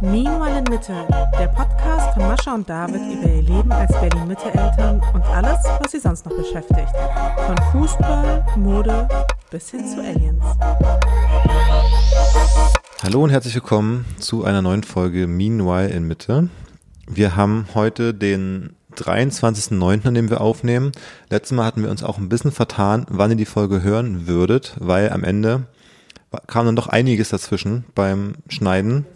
Meanwhile in Mitte, der Podcast von Mascha und David über ihr Leben als Berlin-Mitte-Eltern und alles, was sie sonst noch beschäftigt. Von Fußball, Mode bis hin zu Aliens. Hallo und herzlich willkommen zu einer neuen Folge Meanwhile in Mitte. Wir haben heute den 23.09., an dem wir aufnehmen. Letztes Mal hatten wir uns auch ein bisschen vertan, wann ihr die Folge hören würdet, weil am Ende kam dann doch einiges dazwischen beim Schneiden.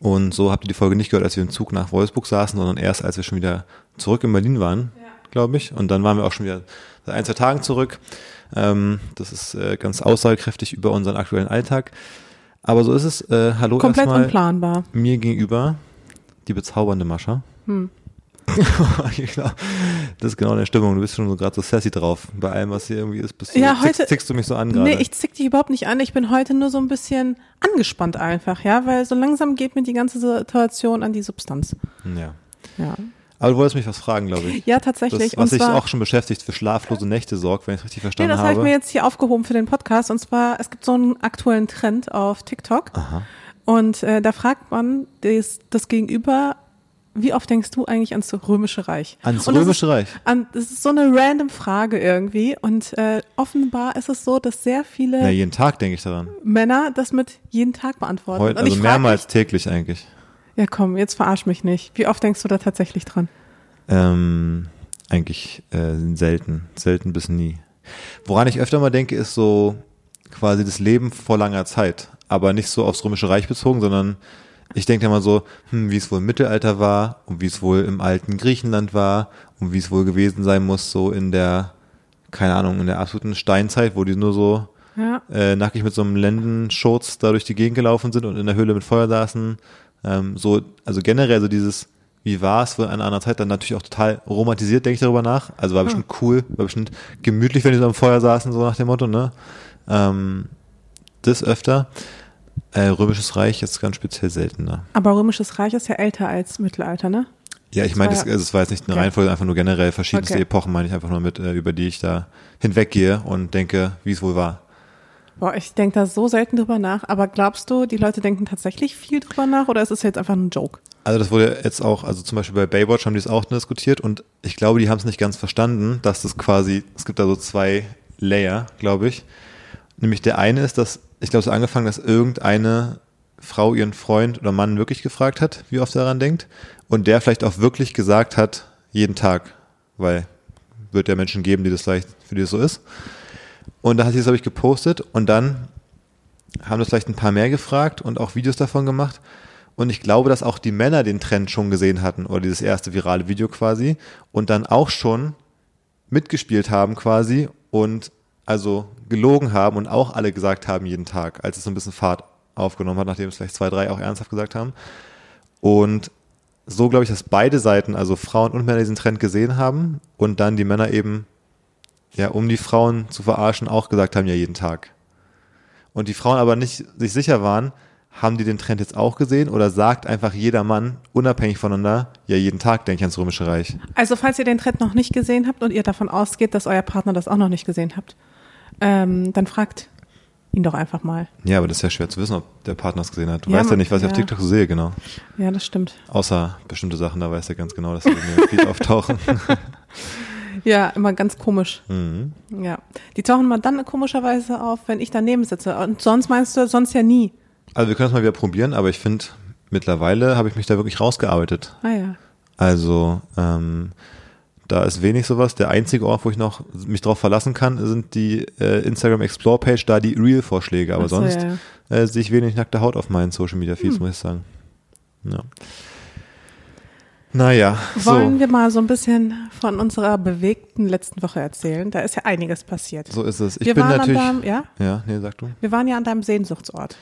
Und so habt ihr die Folge nicht gehört, als wir im Zug nach Wolfsburg saßen, sondern erst, als wir schon wieder zurück in Berlin waren, ja. glaube ich. Und dann waren wir auch schon wieder seit ein, zwei Tagen zurück. Ähm, das ist äh, ganz aussagekräftig über unseren aktuellen Alltag. Aber so ist es. Äh, hallo Komplett erstmal unplanbar. Mir gegenüber die bezaubernde Mascha. Hm. das ist genau deine Stimmung. Du bist schon so gerade so sassy drauf. Bei allem, was hier irgendwie ist, bist du, ja, heute, tickst, tickst du mich so an gerade. Nee, ich zick dich überhaupt nicht an. Ich bin heute nur so ein bisschen angespannt einfach, ja, weil so langsam geht mir die ganze Situation an die Substanz. Ja. Ja. Aber du wolltest mich was fragen, glaube ich. Ja, tatsächlich. Das, was sich auch schon beschäftigt für schlaflose Nächte sorgt, wenn ich es richtig verstanden nee, das habe. Das habe ich mir jetzt hier aufgehoben für den Podcast. Und zwar, es gibt so einen aktuellen Trend auf TikTok. Aha. Und äh, da fragt man das, das Gegenüber, wie oft denkst du eigentlich ans Römische Reich? Ans Römische ist, Reich? An, das ist so eine random Frage irgendwie. Und äh, offenbar ist es so, dass sehr viele ja, jeden Tag denke ich daran. Männer das mit jeden Tag beantworten. Heute, also mehrmals mich, täglich eigentlich. Ja, komm, jetzt verarsch mich nicht. Wie oft denkst du da tatsächlich dran? Ähm, eigentlich äh, selten. Selten bis nie. Woran ich öfter mal denke, ist so quasi das Leben vor langer Zeit. Aber nicht so aufs Römische Reich bezogen, sondern ich denke ja mal so, hm, wie es wohl im Mittelalter war und wie es wohl im alten Griechenland war und wie es wohl gewesen sein muss, so in der, keine Ahnung, in der absoluten Steinzeit, wo die nur so ja. äh, nackig mit so einem Lendenschurz da durch die Gegend gelaufen sind und in der Höhle mit Feuer saßen. Ähm, so, also generell so dieses, wie war es wohl an einer Zeit, dann natürlich auch total romantisiert, denke ich darüber nach. Also war bestimmt cool, war bestimmt gemütlich, wenn die so am Feuer saßen, so nach dem Motto, ne? Ähm, das öfter. Äh, Römisches Reich ist ganz speziell seltener. Aber Römisches Reich ist ja älter als Mittelalter, ne? Ja, ich meine, das, also das war jetzt nicht eine okay. Reihenfolge, einfach nur generell verschiedenste okay. Epochen, meine ich einfach nur mit, äh, über die ich da hinweggehe und denke, wie es wohl war. Boah, ich denke da so selten drüber nach. Aber glaubst du, die Leute denken tatsächlich viel drüber nach oder ist es jetzt einfach ein Joke? Also das wurde jetzt auch, also zum Beispiel bei Baywatch haben die es auch diskutiert und ich glaube, die haben es nicht ganz verstanden, dass das quasi, es gibt da so zwei Layer, glaube ich. Nämlich der eine ist, dass, ich glaube, es hat angefangen, dass irgendeine Frau ihren Freund oder Mann wirklich gefragt hat, wie oft er daran denkt. Und der vielleicht auch wirklich gesagt hat, jeden Tag, weil wird ja Menschen geben, die das vielleicht, für die das so ist. Und da hat sie es, glaube ich, gepostet und dann haben das vielleicht ein paar mehr gefragt und auch Videos davon gemacht. Und ich glaube, dass auch die Männer den Trend schon gesehen hatten oder dieses erste virale Video quasi und dann auch schon mitgespielt haben quasi und also gelogen haben und auch alle gesagt haben jeden Tag, als es so ein bisschen Fahrt aufgenommen hat, nachdem es vielleicht zwei, drei auch ernsthaft gesagt haben. Und so glaube ich, dass beide Seiten, also Frauen und Männer, diesen Trend gesehen haben und dann die Männer eben, ja, um die Frauen zu verarschen, auch gesagt haben, ja, jeden Tag. Und die Frauen aber nicht sich sicher waren, haben die den Trend jetzt auch gesehen oder sagt einfach jeder Mann, unabhängig voneinander, ja, jeden Tag denke ich ans Römische Reich? Also, falls ihr den Trend noch nicht gesehen habt und ihr davon ausgeht, dass euer Partner das auch noch nicht gesehen habt, ähm, dann fragt ihn doch einfach mal. Ja, aber das ist ja schwer zu wissen, ob der Partner es gesehen hat. Du ja, weißt ja nicht, was ja. ich auf TikTok sehe, genau. Ja, das stimmt. Außer bestimmte Sachen, da weiß er ganz genau, dass sie mir viel auftauchen. Ja, immer ganz komisch. Mhm. Ja. Die tauchen mal dann komischerweise auf, wenn ich daneben sitze. Und sonst meinst du sonst ja nie. Also wir können es mal wieder probieren, aber ich finde, mittlerweile habe ich mich da wirklich rausgearbeitet. Ah ja. Also, ähm, da ist wenig sowas. Der einzige Ort, wo ich noch mich drauf verlassen kann, sind die äh, Instagram Explore Page, da die Real-Vorschläge. Aber so, sonst ja. äh, sehe ich wenig nackte Haut auf meinen Social Media Feeds, hm. muss ich sagen. Ja. Naja. Wollen so. wir mal so ein bisschen von unserer bewegten letzten Woche erzählen? Da ist ja einiges passiert. So ist es. Ich wir bin waren natürlich. Deinem, ja? Ja, nee, sag du. Wir waren ja an deinem Sehnsuchtsort.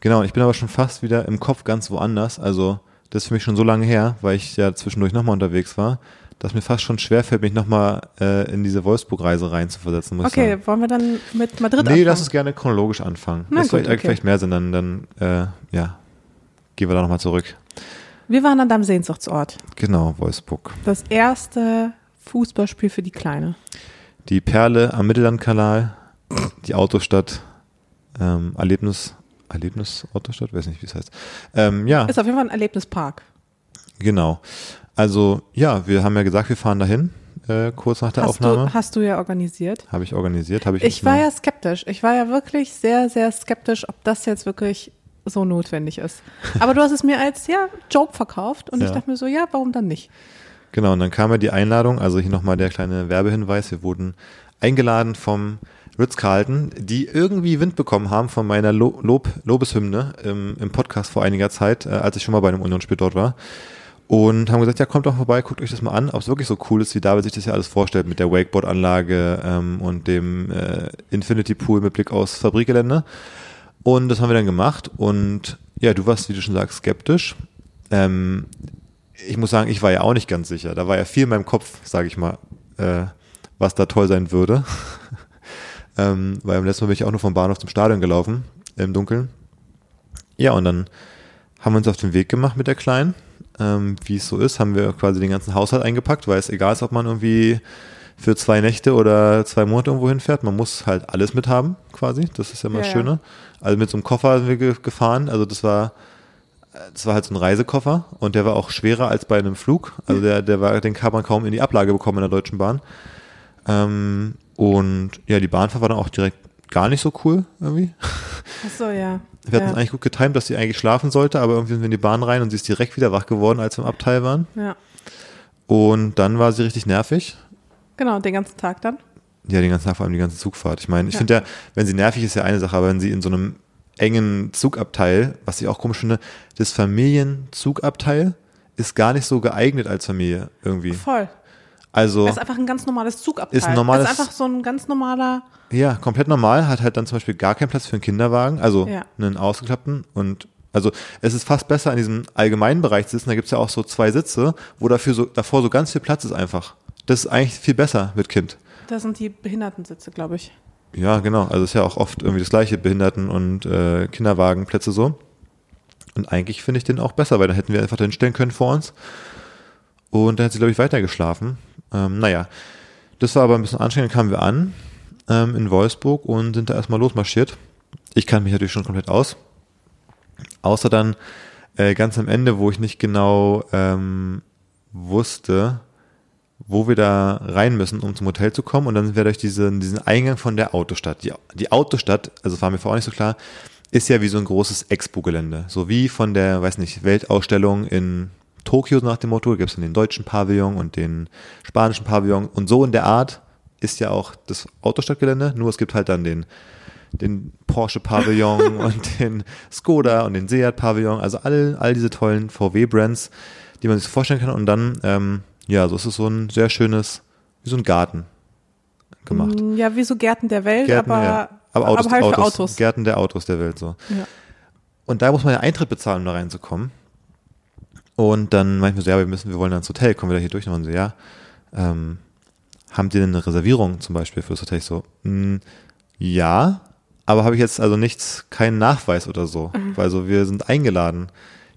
Genau, ich bin aber schon fast wieder im Kopf ganz woanders. Also, das ist für mich schon so lange her, weil ich ja zwischendurch nochmal unterwegs war dass mir fast schon schwerfällt, mich nochmal äh, in diese Wolfsburg-Reise reinzuversetzen. Muss okay, sagen. wollen wir dann mit Madrid nee, anfangen? lass uns gerne chronologisch anfangen. Na das gut, vielleicht, okay. vielleicht mehr Sinn, dann, dann äh, ja, gehen wir da nochmal zurück. Wir waren an deinem Sehnsuchtsort. Genau, Wolfsburg. Das erste Fußballspiel für die Kleine. Die Perle am Mittellandkanal, die Autostadt, ähm, Erlebnis, Erlebnisort der Stadt, weiß nicht, wie es heißt. Ähm, ja, Ist auf jeden Fall ein Erlebnispark. genau. Also ja, wir haben ja gesagt, wir fahren dahin, äh, kurz nach der Hast Aufnahme. du, hast du ja organisiert. Habe ich organisiert, habe ich. Ich war ja skeptisch. Ich war ja wirklich sehr, sehr skeptisch, ob das jetzt wirklich so notwendig ist. Aber du hast es mir als, ja, Joke verkauft und ich Ja. dachte mir so, ja, warum dann nicht? Genau, und dann kam ja die Einladung, also hier nochmal der kleine Werbehinweis, wir wurden eingeladen vom Ritz-Carlton, die irgendwie Wind bekommen haben von meiner Lo Lob Lobeshymne im, im Podcast vor einiger Zeit, äh, als ich schon mal bei einem Unionsspiel dort war. Und haben gesagt, ja, kommt doch vorbei, guckt euch das mal an, ob es wirklich so cool ist, wie David sich das ja alles vorstellt mit der Wakeboard-Anlage ähm, und dem äh, Infinity Pool mit Blick aus Fabrikgelände. Und das haben wir dann gemacht und ja, du warst, wie du schon sagst, skeptisch. Ähm, ich muss sagen, ich war ja auch nicht ganz sicher. Da war ja viel in meinem Kopf, sage ich mal, äh, was da toll sein würde. ähm, weil am letzten Mal bin ich auch nur vom Bahnhof zum Stadion gelaufen, im Dunkeln. Ja, und dann haben wir uns auf den Weg gemacht mit der Kleinen. Ähm, wie es so ist, haben wir quasi den ganzen Haushalt eingepackt, weil es egal ist, ob man irgendwie für zwei Nächte oder zwei Monate irgendwo hinfährt. Man muss halt alles mithaben, quasi. Das ist ja immer das Ja, ja. Schöne. Also mit so einem Koffer sind wir ge gefahren. Also das war, das war halt so ein Reisekoffer und der war auch schwerer als bei einem Flug. Also der, der war, den kann man kaum in die Ablage bekommen in der Deutschen Bahn. Ähm, und ja, die Bahnfahrt war dann auch direkt gar nicht so cool irgendwie. Ach so, ja. Wir hatten ja. es eigentlich gut getimt, dass sie eigentlich schlafen sollte, aber irgendwie sind wir in die Bahn rein und sie ist direkt wieder wach geworden, als wir im Abteil waren. ja. Und dann war sie richtig nervig. Genau, den ganzen Tag dann. Ja, den ganzen Tag, vor allem die ganze Zugfahrt. Ich meine, ich Ja. finde ja, wenn sie nervig ist, ja eine Sache, aber wenn sie in so einem engen Zugabteil, was ich auch komisch finde, das Familienzugabteil ist gar nicht so geeignet als Familie irgendwie. Voll. Also, Es ist einfach ein ganz normales Zugabteil. Ist ein normales- Es ist einfach so ein ganz normaler. ja, komplett normal, hat halt dann zum Beispiel gar keinen Platz für einen Kinderwagen, also Ja. einen ausgeklappten und also es ist fast besser in diesem allgemeinen Bereich zu sitzen, da gibt's ja auch so zwei Sitze, wo dafür so, davor so ganz viel Platz ist einfach. Das ist eigentlich viel besser mit Kind. Da sind die Behindertensitze, glaube ich. Ja, genau. Also ist ja auch oft irgendwie das gleiche, Behinderten- und äh, Kinderwagenplätze so. Und eigentlich finde ich den auch besser, weil dann hätten wir einfach den stellen können vor uns. Und dann hat sie, glaube ich, weiter geschlafen. Ähm, naja, das war aber ein bisschen anstrengend. Kamen wir an ähm, in Wolfsburg und sind da erstmal losmarschiert. Ich kann mich natürlich schon komplett aus. Außer dann äh, ganz am Ende, wo ich nicht genau ähm, wusste, wo wir da rein müssen, um zum Hotel zu kommen. Und dann sind wir durch diesen, diesen Eingang von der Autostadt. Die, die Autostadt, also war mir vorher auch nicht so klar, ist ja wie so ein großes Expo-Gelände. So wie von der, weiß nicht, Weltausstellung in Tokio nach dem Motto, gibt es dann den deutschen Pavillon und den spanischen Pavillon. Und so in der Art ist ja auch das Autostadtgelände, nur es gibt halt dann den, den Porsche Pavillon und den Skoda und den Seat Pavillon, also all, all diese tollen VW-Brands, die man sich so vorstellen kann. Und dann, ähm, ja, so ist es so ein sehr schönes, wie so ein Garten gemacht. Mm, Ja, wie so Gärten der Welt, Gärten, aber, ja. aber, Autos, aber halt Autos, für Autos. Gärten der Autos der Welt so. Ja. Und da muss man ja Eintritt bezahlen, um da reinzukommen. Und dann meinten wir so, ja, wir müssen, wir wollen ins Hotel, kommen wir da hier durch? Und dann so, ja, ähm, haben die denn eine Reservierung zum Beispiel für das Hotel? Ich so, "Mm, ja, aber habe ich jetzt also nichts, keinen Nachweis oder so. Weil so, wir sind eingeladen.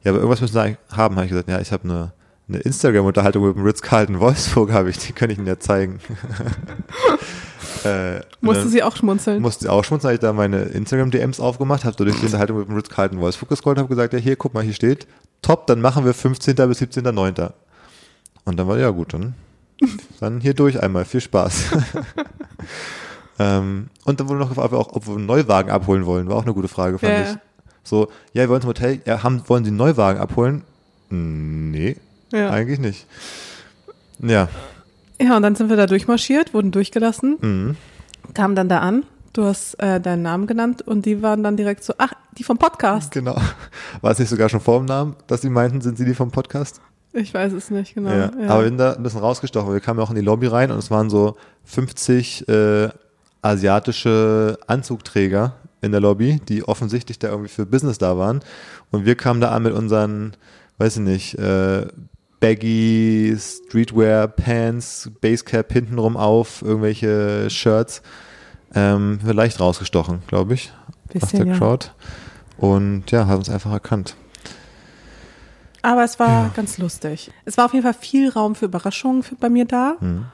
Ja, aber irgendwas müssen wir haben, habe ich gesagt, ja, ich habe eine, eine Instagram-Unterhaltung mit dem Ritz-Carlton Wolfsburg, habe ich, die kann ich Ihnen ja zeigen. äh, Musste dann- sie auch schmunzeln. musste auch schmunzeln, habe ich da meine Instagram-DMs aufgemacht, habe durch die Unterhaltung mit dem Ritz-Carlton Wolfsburg gescrollt, habe gesagt, ja hier, guck mal, hier steht, top, dann machen wir 15. bis 17.9. Und dann war, ja gut, dann, dann hier durch einmal, viel Spaß. ähm, und dann wurde noch gefragt, ob wir einen Neuwagen abholen wollen, war auch eine gute Frage, fand Ja. ich. So, ja, wir wollen zum Hotel, ja, haben, wollen Sie einen Neuwagen abholen? Nee, Ja. eigentlich nicht. Ja, ja, und dann sind wir da durchmarschiert, wurden durchgelassen, mhm. kamen dann da an. Du hast äh, deinen Namen genannt und die waren dann direkt so, ach, die vom Podcast. genau. War es nicht sogar schon vor dem Namen, dass Sie meinten, sind Sie die vom Podcast? Ich weiß es nicht genau. Ja, Ja. aber wir sind da ein bisschen rausgestochen. Wir kamen auch in die Lobby rein und es waren so 50 äh, asiatische Anzugträger in der Lobby, die offensichtlich da irgendwie für Business da waren. Und wir kamen da an mit unseren, weiß ich nicht, äh, baggy Streetwear Pants, Basecap hintenrum auf, irgendwelche Shirts. Ähm, wir leicht rausgestochen, glaube ich, aus Bisschen, der ja. Crowd. Und ja, haben uns einfach erkannt. Aber es war Ja. ganz lustig. Es war auf jeden Fall viel Raum für Überraschungen für, bei mir da, Mhm.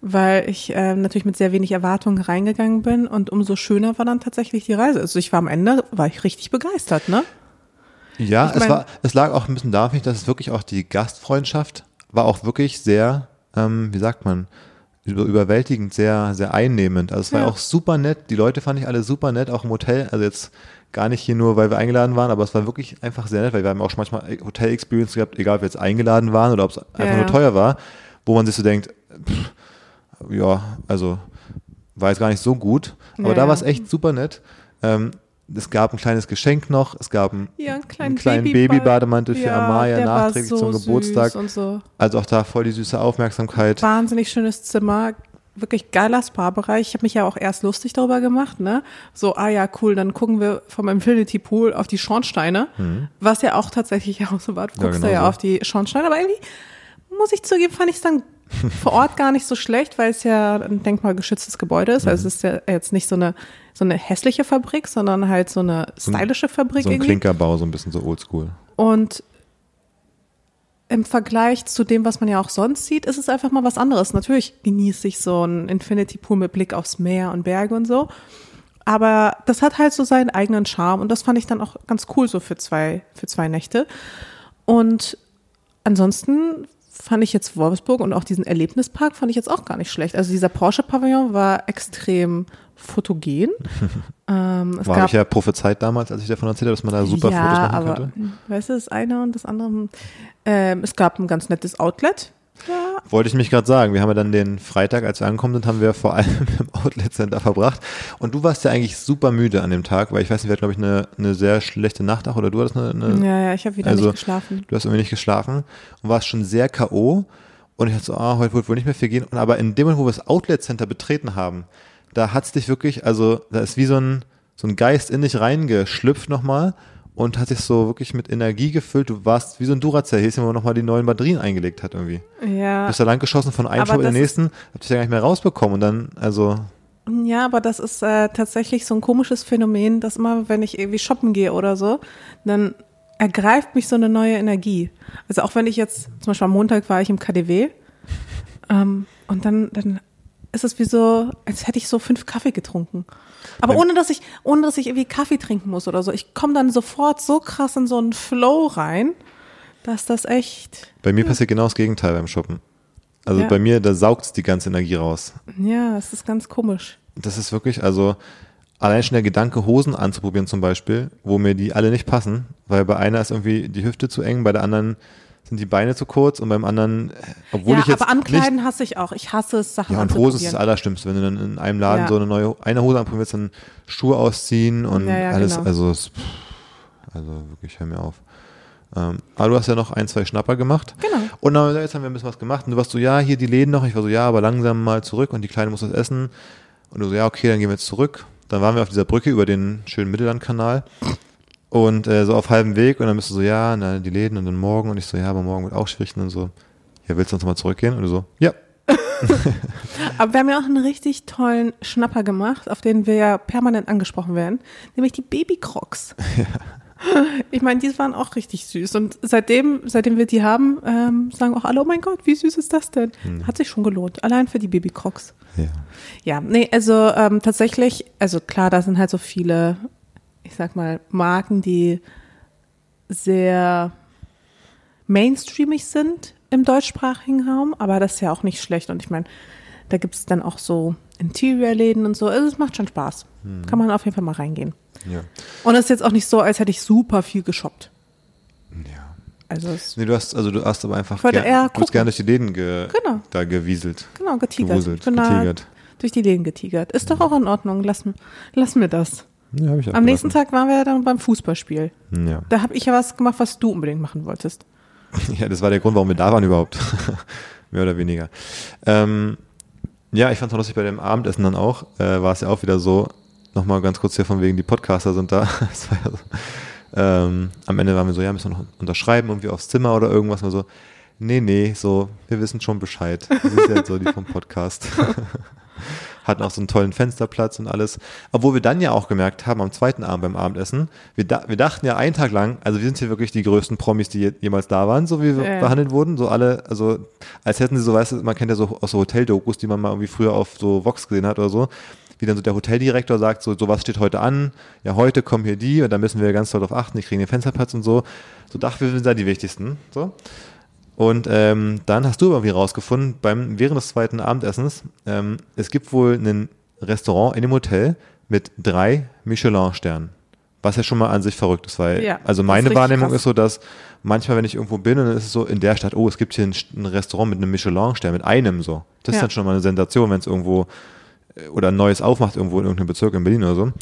weil ich äh, natürlich mit sehr wenig Erwartungen reingegangen bin und umso schöner war dann tatsächlich die Reise. Also ich war am Ende, war ich richtig begeistert, ne? Ja, Ich es mein- war, es lag auch ein bisschen ich, dass es wirklich auch die Gastfreundschaft war auch wirklich sehr, ähm, wie sagt man, überwältigend, sehr, sehr einnehmend. Also es war Ja. auch super nett. Die Leute fand ich alle super nett, auch im Hotel. Also jetzt gar nicht hier nur, weil wir eingeladen waren, aber es war wirklich einfach sehr nett, weil wir haben auch schon manchmal Hotel-Experience gehabt, egal ob wir jetzt eingeladen waren oder ob es einfach Ja, nur teuer war, wo man sich so denkt, pff, ja, also war jetzt gar nicht so gut. Aber Ja, da war es echt super nett. Ähm, es gab ein kleines Geschenk noch, es gab ein, Ja, einen kleinen, einen kleinen. Babybademantel für Ja, Amaya der war nachträglich so zum Geburtstag. so. Also auch da voll die süße Aufmerksamkeit. Wahnsinnig schönes Zimmer. Wirklich geiler Spa-Bereich. Ich habe mich ja auch erst lustig darüber gemacht, ne? So, ah ja, cool, dann gucken wir vom Infinity Pool auf die Schornsteine, was ja auch tatsächlich auch so war. Du Mhm. Ja, guckst genau da ja so. auf die Schornsteine, aber irgendwie, muss ich zugeben, fand ich es dann vor Ort gar nicht so schlecht, weil es ja ein denkmalgeschütztes Gebäude ist. Also es ist ja jetzt nicht so eine, so eine hässliche Fabrik, sondern halt so eine stylische Fabrik So ein irgendwie. Klinkerbau, so ein bisschen so oldschool. Und im Vergleich zu dem, was man ja auch sonst sieht, ist es einfach mal was anderes. Natürlich genieße ich so einen Infinity Pool mit Blick aufs Meer und Berge und so. Aber das hat halt so seinen eigenen Charme und das fand ich dann auch ganz cool so für zwei, für zwei Nächte. Und ansonsten fand ich jetzt Wolfsburg und auch diesen Erlebnispark fand ich jetzt auch gar nicht schlecht. Also dieser Porsche-Pavillon war extrem fotogen. ähm, War gab ich ja prophezeit damals, als ich davon erzählt habe, dass man da super ja, Fotos machen aber, könnte. Weißt du, das eine und das andere. Ähm, es gab ein ganz nettes Outlet. Ja, Wollte ich mich gerade sagen. Wir haben ja dann den Freitag, als wir angekommen sind, haben wir vor allem im Outlet Center verbracht. Und du warst ja eigentlich super müde an dem Tag, weil ich weiß nicht, wir hatten, glaube ich, eine, eine sehr schlechte Nacht auch oder du hattest eine, eine ja, ja ich habe wieder Also, nicht geschlafen. Du hast irgendwie nicht geschlafen und warst schon sehr K.O. Und ich dachte so, ah, heute wird wohl nicht mehr viel gehen. Und aber in dem Moment, wo wir das Outlet Center betreten haben, da hat's dich wirklich, also da ist wie so ein, so ein Geist in dich reingeschlüpft nochmal und hat sich so wirklich mit Energie gefüllt. Du warst wie so ein Duracell-Häschen, wo man nochmal die neuen Batterien eingelegt hat irgendwie. Ja, Bist da lang geschossen von einem Shop in den nächsten, hab dich ja gar nicht mehr rausbekommen und dann, also, ja, aber das ist äh, tatsächlich so ein komisches Phänomen, dass immer, wenn ich irgendwie shoppen gehe oder so, dann ergreift mich so eine neue Energie. Also auch wenn ich jetzt, zum Beispiel am Montag war ich im KDW ähm, und dann, dann ist es wie so, als hätte ich so fünf Kaffee getrunken. Aber ohne dass ich, ohne dass ich irgendwie Kaffee trinken muss oder so. Ich komme dann sofort so krass in so einen Flow rein, dass das echt, bei mir passiert genau das Gegenteil beim Shoppen. Also Ja. bei mir, da saugt's die ganze Energie raus. ja, es ist ganz komisch. Das ist wirklich, also allein schon der Gedanke, Hosen anzuprobieren zum Beispiel, wo mir die alle nicht passen, weil bei einer ist irgendwie die Hüfte zu eng, bei der anderen sind die Beine zu kurz und beim anderen, obwohl ja, ich jetzt aber nicht, ankleiden hasse ich auch. Ich hasse es, Sachen ja und Hose ist das. Allerschlimmste, wenn du dann in einem Laden Ja. so eine neue, eine Hose anprobierst, dann Schuhe ausziehen und Ja, alles, genau. also es, also wirklich, hör mir auf. Ähm, aber du hast ja noch ein, zwei Schnapper gemacht. Genau. Und dann, jetzt haben wir ein bisschen was gemacht und du warst so, ja, hier die Läden noch. Ich war so, ja, aber langsam mal zurück und die Kleine muss das essen. Und du so, ja, okay, dann gehen wir jetzt zurück. Dann waren wir auf dieser Brücke über den schönen Mittellandkanal und äh, so auf halbem Weg und dann bist du so, ja, na, die Läden und dann morgen und ich so, ja, aber morgen wird auch schwierig und dann so, ja, willst du uns mal zurückgehen? Und du so, ja. Aber wir haben ja auch einen richtig tollen Schnapper gemacht, auf den wir ja permanent angesprochen werden, nämlich die Baby-Crocs. Ich meine, die waren auch richtig süß. Und seitdem, seitdem wir die haben, ähm, sagen auch alle, oh mein Gott, wie süß ist das denn? Hat sich schon gelohnt. Allein für die Baby-Crocs. Ja. Ja, nee, also ähm, tatsächlich, also klar, da sind halt so viele, ich sag mal, Marken, die sehr mainstreamig sind im deutschsprachigen Raum, aber das ist ja auch nicht schlecht. Und ich meine, da gibt es dann auch so Interior-Läden und so. Also es macht schon Spaß. Kann man auf jeden Fall mal reingehen. Ja. Und es ist jetzt auch nicht so, als hätte ich super viel geshoppt. ja. Also es, Nee, du hast, also du hast aber einfach gern, eher du gerne durch die Läden ge, Genau. da gewieselt. genau, getigert. Gewuselt, getigert. durch die Läden getigert. Ist doch auch in Ordnung. Lass, lass mir das. Ja, hab ich auch Am nächsten. Tag waren wir ja dann beim Fußballspiel. Ja. Da habe ich ja was gemacht, was du unbedingt machen wolltest. Ja, das war der Grund, warum wir da waren überhaupt. Mehr oder weniger. Ähm, ja, ich fand es lustig bei dem Abendessen dann auch, äh, war es ja auch wieder so, nochmal ganz kurz hier von wegen, die Podcaster sind da. Das ja so, ähm, am Ende waren wir so, ja, müssen wir noch unterschreiben, irgendwie aufs Zimmer oder irgendwas. Und so, nee, nee, so, wir wissen schon Bescheid. Wir sind ja so die vom Podcast. Hatten auch so einen tollen Fensterplatz und alles. Obwohl wir dann ja auch gemerkt haben, am zweiten Abend beim Abendessen, wir, da, wir dachten ja einen Tag lang, also wir sind hier wirklich die größten Promis, die je, jemals da waren, so wie wir Ja. behandelt wurden. So alle, also als hätten sie so, weißt du, man kennt ja so aus so Hoteldokus, die man mal irgendwie früher auf so Vox gesehen hat oder so, wie dann so der Hoteldirektor sagt, so, so was steht heute an, ja heute kommen hier die und da müssen wir ganz doll drauf achten, die kriegen den Fensterplatz und so. So dachten wir, wir sind da die wichtigsten. So. Und ähm, dann hast du irgendwie rausgefunden, beim, während des zweiten Abendessens, ähm, es gibt wohl ein Restaurant in dem Hotel mit drei Michelin-Sternen. Was ja schon mal an sich verrückt ist, weil, Ja, also ist meine richtig Wahrnehmung krass. ist so, dass manchmal, wenn ich irgendwo bin, dann ist es so in der Stadt, oh, es gibt hier ein, ein Restaurant mit einem Michelin-Stern, mit einem so. Das ist Ja. dann schon mal eine Sensation, wenn es irgendwo äh, oder ein neues aufmacht irgendwo in irgendeinem Bezirk in Berlin oder so.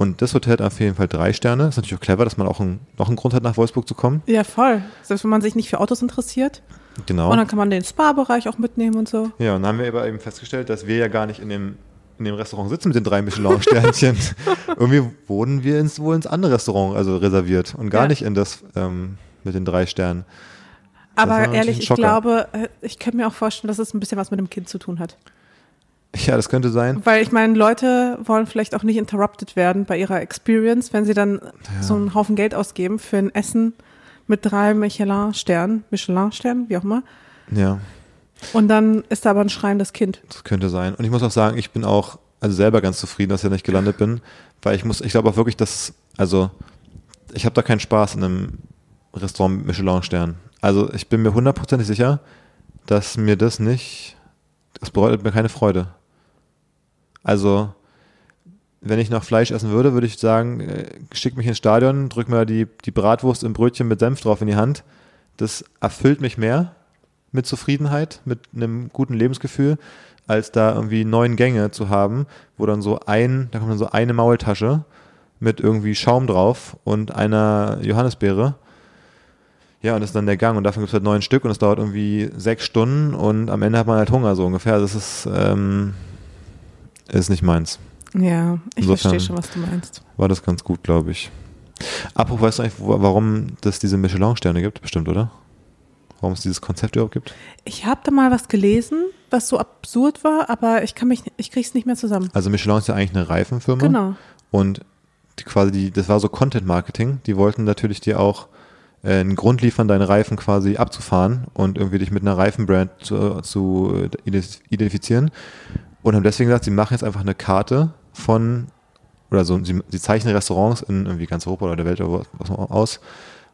Und das Hotel hat auf jeden Fall drei Sterne. Ist natürlich auch clever, dass man auch ein, noch einen Grund hat, nach Wolfsburg zu kommen. Ja, voll. Selbst wenn man sich nicht für Autos interessiert. Genau. Und dann kann man den Spa-Bereich auch mitnehmen und so. Ja, und dann haben wir aber eben festgestellt, dass wir ja gar nicht in dem, in dem Restaurant sitzen mit den drei Michelin-Sternchen. Irgendwie wurden wir ins, wohl ins andere Restaurant also reserviert und gar Ja. nicht in das ähm, mit den drei Sternen. Aber ehrlich, ich glaube, äh, ich könnte mir auch vorstellen, dass es ein bisschen was mit dem Kind zu tun hat. Ja, das könnte sein. Weil ich meine, Leute wollen vielleicht auch nicht interrupted werden bei ihrer Experience, wenn sie dann so einen Haufen Geld ausgeben für ein Essen mit drei Michelin-Sternen, Michelin-Sternen, wie auch immer. Ja, Und dann ist da aber ein schreiendes Kind. das könnte sein. Und ich muss auch sagen, ich bin auch also selber ganz zufrieden, dass ich da nicht gelandet bin, weil ich muss, ich glaube auch wirklich, dass, also ich habe da keinen Spaß in einem Restaurant mit Michelin-Stern. Also ich bin mir hundertprozentig sicher, dass mir das nicht, das bereitet mir keine Freude. Also, wenn ich noch Fleisch essen würde, würde ich sagen, äh, schick mich ins Stadion, drück mir die, die Bratwurst im Brötchen mit Senf drauf in die Hand. Das erfüllt mich mehr mit Zufriedenheit, mit einem guten Lebensgefühl, als da irgendwie neun Gänge zu haben, wo dann so ein, da kommt dann so eine Maultasche mit irgendwie Schaum drauf und einer Johannisbeere. Ja, und das ist dann der Gang und davon gibt es halt neun Stück und es dauert irgendwie sechs Stunden und am Ende hat man halt Hunger so ungefähr. Das ist, ähm, ist nicht meins. Ja, ich Insofern- verstehe schon, was du meinst. War das ganz gut, glaube ich. Apropos, weißt du eigentlich, warum es diese Michelin-Sterne gibt? Bestimmt, oder? Warum es dieses Konzept überhaupt gibt? Ich habe da mal was gelesen, was so absurd war, aber ich kann mich, ich krieg's nicht mehr zusammen. Also Michelin ist ja eigentlich eine Reifenfirma. Genau. Und die quasi, die, das war so Content Marketing. Die wollten natürlich dir auch äh, einen Grund liefern, deine Reifen quasi abzufahren und irgendwie dich mit einer Reifenbrand zu, zu ident- identifizieren. Und haben deswegen gesagt, sie machen jetzt einfach eine Karte von, oder so, sie, sie zeichnen Restaurants in irgendwie ganz Europa oder der Welt oder was auch aus,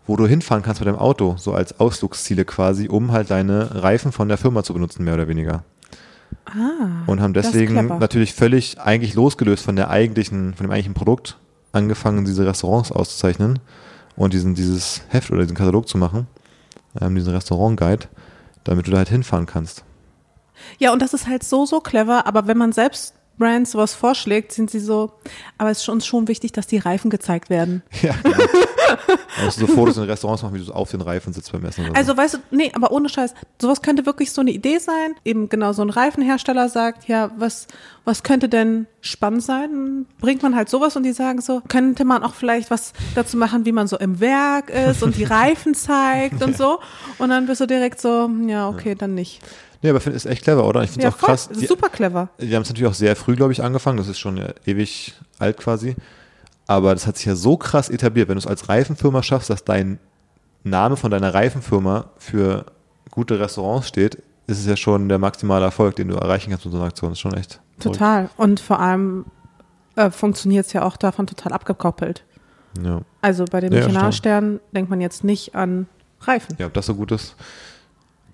wo du hinfahren kannst mit deinem Auto, so als Ausflugsziele quasi, um halt deine Reifen von der Firma zu benutzen, mehr oder weniger Ah. und haben deswegen natürlich völlig eigentlich losgelöst von der eigentlichen, von dem eigentlichen Produkt angefangen, diese Restaurants auszuzeichnen und diesen, dieses Heft oder diesen Katalog zu machen, ähm, diesen Restaurant-Guide, damit du da halt hinfahren kannst. Ja, und das ist halt so, so clever, aber wenn man selbst Brands sowas vorschlägt, sind sie so, aber es ist uns schon wichtig, dass die Reifen gezeigt werden. Ja, genau. Du so Fotos in Restaurants machen, wie du auf den Reifen sitzt beim Essen. Oder so. Also weißt du, nee, aber ohne Scheiß, sowas könnte wirklich so eine Idee sein. Eben genau so ein Reifenhersteller sagt, ja, was, was könnte denn spannend sein? Bringt man halt sowas und die sagen so, könnte man auch vielleicht was dazu machen, wie man so im Werk ist und die Reifen zeigt und so. Und dann bist du direkt so, ja, okay, dann nicht. Nee, aber finde ist echt clever, oder? Ich finde Ja, es auch voll, krass. das ist Die, super clever. die haben es natürlich auch sehr früh, glaube ich, angefangen. Das ist schon ja, ewig alt quasi. Aber das hat sich ja so krass etabliert, wenn du es als Reifenfirma schaffst, dass dein Name von deiner Reifenfirma für gute Restaurants steht, ist es ja schon der maximale Erfolg, den du erreichen kannst mit so einer Aktion. Das ist schon echt. verrückt. Total. Und vor allem äh, funktioniert es ja auch davon total abgekoppelt. Ja. Also bei den Ja, ja, Michelin-Sternen denkt man jetzt nicht an Reifen. ja, ob das so gut ist.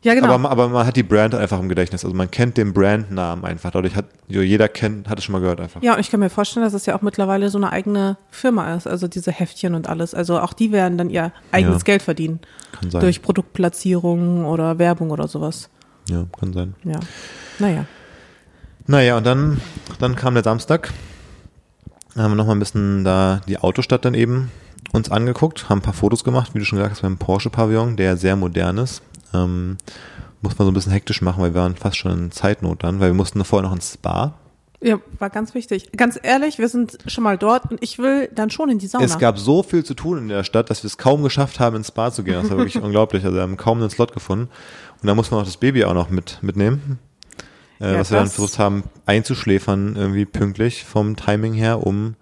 Ja, genau. Aber, aber man hat die Brand einfach im Gedächtnis. Also man kennt den Brandnamen einfach. Dadurch hat jeder kennt, hat es schon mal gehört einfach. Ja, und ich kann mir vorstellen, dass es ja auch mittlerweile so eine eigene Firma ist, also diese Heftchen und alles. Also auch die werden dann ihr eigenes Ja. Geld verdienen Kann sein. durch Produktplatzierungen oder Werbung oder sowas. ja, kann sein. Ja. Naja. Naja, und dann, dann kam der Samstag. Dann haben wir nochmal ein bisschen da die Autostadt dann eben uns angeguckt, haben ein paar Fotos gemacht, wie du schon gesagt hast, beim Porsche-Pavillon, der sehr modern ist. Ähm, muss man so ein bisschen hektisch machen, weil wir waren fast schon in Zeitnot dann, weil wir mussten vorher noch ins Spa. Ja, war ganz wichtig. Ganz ehrlich, wir sind schon mal dort und ich will dann schon in die Sauna. Es gab so viel zu tun in der Stadt, dass wir es kaum geschafft haben, ins Spa zu gehen. Das war wirklich unglaublich. Also wir haben kaum einen Slot gefunden. Und da muss man auch das Baby auch noch mit, mitnehmen. äh, Ja, was wir dann versucht haben einzuschläfern, irgendwie pünktlich vom Timing her, um,